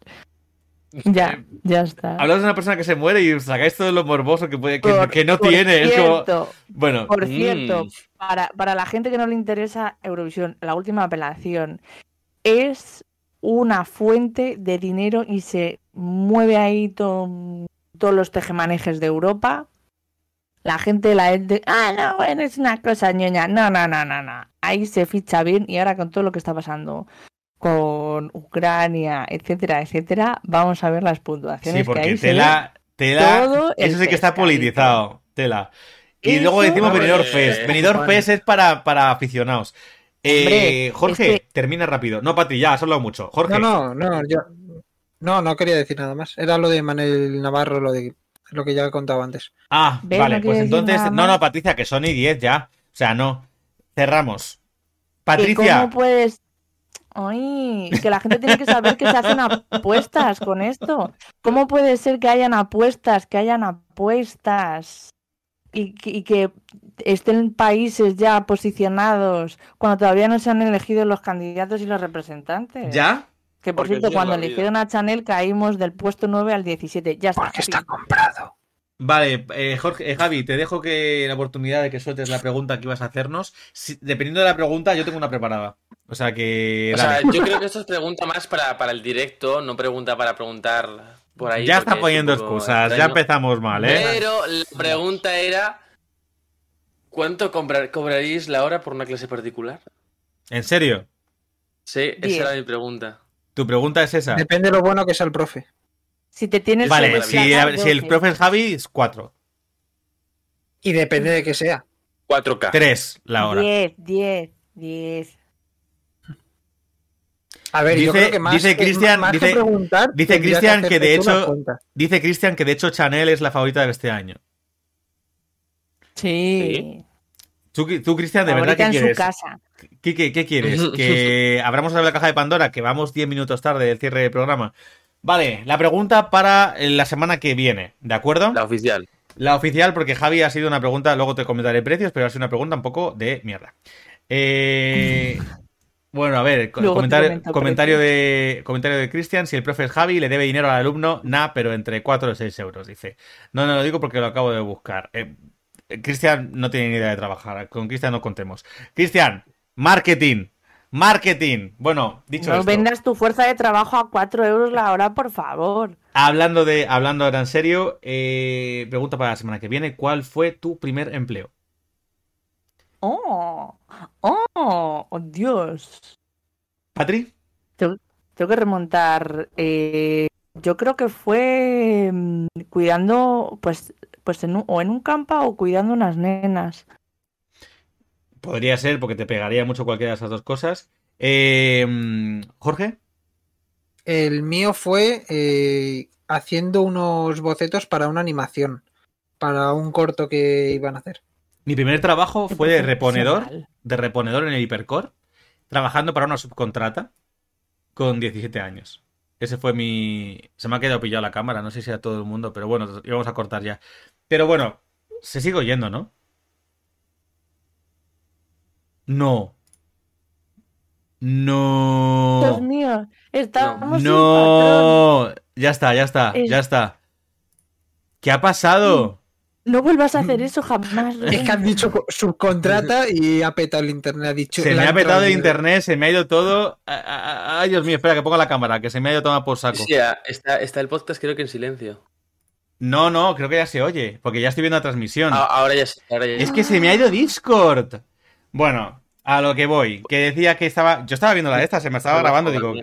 Ya, ya está. hablas de una persona que se muere y sacáis todo lo morboso que, puede, que, Por- que no por tiene. Es como. cierto, Bueno, Por Mm. cierto, para, para la gente que no le interesa Eurovisión, la última apelación es una fuente de dinero y se mueve ahí to- todos los tejemanejes de Europa. La gente, la gente, ah, no, bueno, es una cosa ñoña. No, no, no, no, no. Ahí se ficha bien y ahora con todo lo que está pasando con Ucrania, etcétera, etcétera, vamos a ver las puntuaciones sí, que porque ahí se ve tela. Tela. todo Eso sí que está politizado. Tela. Y Eso- luego decimos Hombre, Benidorm Fest. Benidorm bueno. Fest es para, para aficionados. Eh, Hombre, Jorge, es que- termina rápido. No, Patri, ya, has hablado mucho. Jorge. No, no, no, yo. No, no quería decir nada más. Era lo de Manel Navarro, lo de lo que ya he contado antes. Ah, vale, No pues entonces. No, no, Patricia, que son y 10 ya. O sea, no. Cerramos. que Patricia. ¿Cómo puedes.? Ay, que la gente tiene que saber que se hacen apuestas con esto. ¿Cómo puede ser que hayan apuestas, que hayan apuestas y, que- y que estén países ya posicionados cuando todavía no se han elegido los candidatos y los representantes? ¿Ya? Que por Porque cierto, cuando eligieron a Chanel caímos del puesto 9 al 17. Ya está. Porque está comprado. Vale, eh, Jorge, eh, Javi, te dejo que la oportunidad de que sueltes la pregunta que ibas a hacernos. Si- dependiendo de la pregunta, yo tengo una preparada. O sea que. O sea, dale. yo creo que *laughs* esto es pregunta más para, para el directo, no pregunta para preguntar por ahí. ya está es poniendo excusas, ya empezamos mal, ¿eh? Pero la pregunta era: ¿cuánto comprar- cobraríais la hora por una clase particular? ¿En serio? Sí, esa era mi pregunta. Tu pregunta es esa. Depende de lo bueno que sea el profe. Si te tienes Vale, que si, a si el 12. profe es Javi, es 4. Y depende de que sea. 4K. 3 la hora. 10, 10, 10. A ver, yo Dice- creo que más, dice más dice- que preguntar, dice hacerte que de hecho-. Dice Cristian que de hecho Chanel es la favorita de este año. Sí. Tú, tú, Cristian, ¿de verdad qué en su quieres? casa. ¿Qué, qué- qué quieres? ¿Que abramos la caja de Pandora? Que vamos 10 minutos tarde del cierre del programa. Vale, la pregunta para la semana que viene, ¿de acuerdo? La oficial. La oficial, porque Javi ha sido una pregunta, luego te comentaré precios, pero ha sido una pregunta un poco de mierda. Eh, bueno, a ver, Luego comentario, de comentario de Cristian, si el profe es Javi, le debe dinero al alumno, nah, pero entre 4 y 6 euros, dice. No, no lo digo porque lo acabo de buscar. Eh, eh, Cristian no tiene ni idea de trabajar, con Cristian no contemos. Cristian, marketing, marketing. Bueno, dicho No esto, vendas tu fuerza de trabajo a 4 euros la hora, por favor. hablando de hablando ahora en serio, eh, pregunta para la semana que viene, ¿cuál fue tu primer empleo? Oh, oh, oh, Dios. Patri, Tengo que remontar. eh, yo creo que fue mm, cuidando, pues, pues en un- o en un campa o cuidando unas nenas. podría ser porque te pegaría mucho cualquiera de esas dos cosas. Eh, Jorge, El mío fue eh, haciendo unos bocetos para una animación, para un corto que iban a hacer. Mi primer trabajo fue de reponedor, de reponedor en el Hipercore, trabajando para una subcontrata con 17 años. Ese fue mi... Se me ha quedado pillado la cámara, no sé si a todo el mundo, pero bueno, íbamos a cortar ya. Pero bueno, se sigue oyendo, ¿no? No. No. Dios mío, estamos patrón. No. Ya está, ya está, Es- ya está. ¿Qué ha pasado? No vuelvas a hacer eso jamás. Es que han dicho co- subcontrata y ha petado el internet. Ha dicho, Se me ha petado el internet, se me ha ido todo. Ah, ah, ah, Ay, Dios mío, espera que ponga la cámara, que se me ha ido tomar por saco. Sí, está, está el podcast creo que en silencio. No, no, creo que ya se oye, porque ya estoy viendo la transmisión. Ah, ahora ya, ahora ya. Es que se me ha ido Discord. Bueno, a lo que voy, que decía que estaba. Yo estaba viendo la de esta, se me estaba grabando, digo.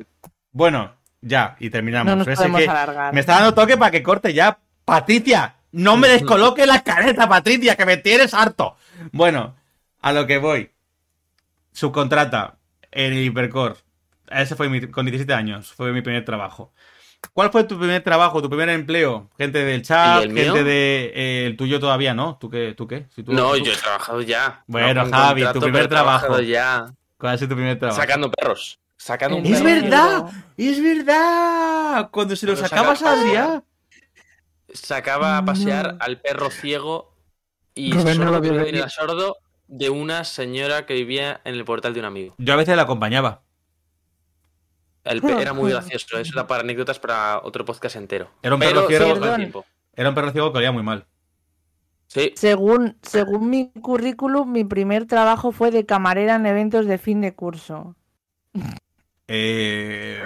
Bueno, ya, y terminamos. No nos podemos que alargar. me está dando toque para que corte ya. Patricia, no me descoloque la careta, Patricia, que me tienes harto. Bueno, a lo que voy. Subcontrata en el Hipercore. Ese fue mi, con 17 años, fue mi primer trabajo. ¿Cuál fue tu primer trabajo, tu primer empleo? Gente del chat, ¿Y el mío? gente de eh, el tuyo todavía, ¿no? ¿Tú qué? ¿Tú qué? Si tú- No, tú- yo he trabajado ya. Bueno, con Javi, tu primer trabajo. ya. ¿Cuál ha sido tu primer trabajo? Sacando perros. Sacando un ¡Es perro. verdad! ¡Es verdad! Cuando se lo sacabas a Adrián. Sacaba a pasear No. al perro ciego y Rubén no lo sordo, vio venir. de una señora que vivía en el portal de un amigo. Yo a veces la acompañaba. El pe- era muy gracioso. Eso era para anécdotas para otro podcast entero. Era un Pero perro ciego. Perdón. Era un perro ciego que olía muy mal. Sí, Según, según mi currículum, mi primer trabajo fue de camarera en eventos de fin de curso. Eh...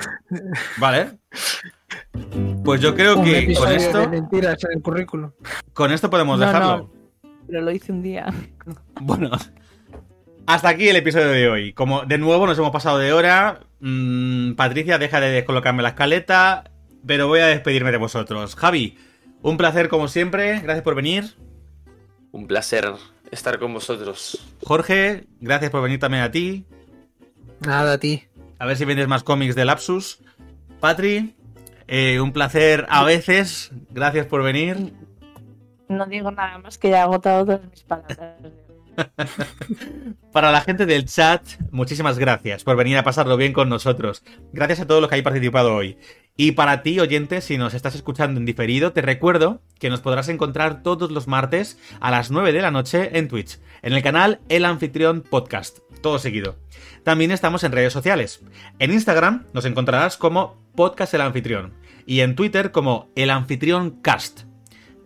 Vale. Pues yo creo Un que con episodio de esto, mentiras en el currículum. con esto podemos No, dejarlo. no. Pero lo hice un día. Bueno, hasta aquí el episodio de hoy. Como de nuevo nos hemos pasado de hora, mm, Patricia, deja de descolocarme la escaleta, pero voy a despedirme de vosotros. Javi, un placer como siempre, gracias por venir. un placer estar con vosotros. Jorge, gracias por venir también a ti. Nada, a ti. A ver si vendes más cómics de Lapsus. Patri, eh, un placer a veces, gracias por venir. No digo nada más que ya he agotado todas mis palabras. *laughs* Para la gente del chat, muchísimas gracias por venir a pasarlo bien con nosotros. Gracias a todos los que habéis participado hoy. Y para ti, oyente, si nos estás escuchando en diferido, te recuerdo que nos podrás encontrar todos los martes a las 9 de la noche en Twitch, en el canal El Anfitrión Podcast, todo seguido. También estamos en redes sociales. En Instagram nos encontrarás como Podcast El Anfitrión y en Twitter como El Anfitrión Cast.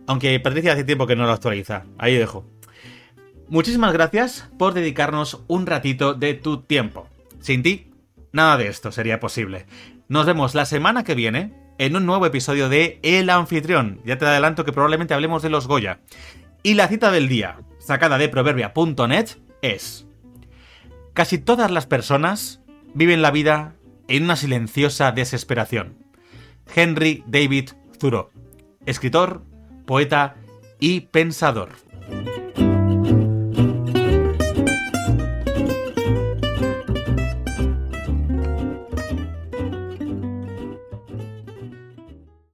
Aunque Patricia hace tiempo que no lo actualiza. Ahí dejo. Muchísimas gracias por dedicarnos un ratito de tu tiempo. Sin ti, nada de esto sería posible. Nos vemos la semana que viene en un nuevo episodio de El Anfitrión. Ya te adelanto que probablemente hablemos de los Goya. Y la cita del día, sacada de proverbia.net, es... Casi todas las personas viven la vida en una silenciosa desesperación. Henry David Thoreau, escritor, poeta y pensador.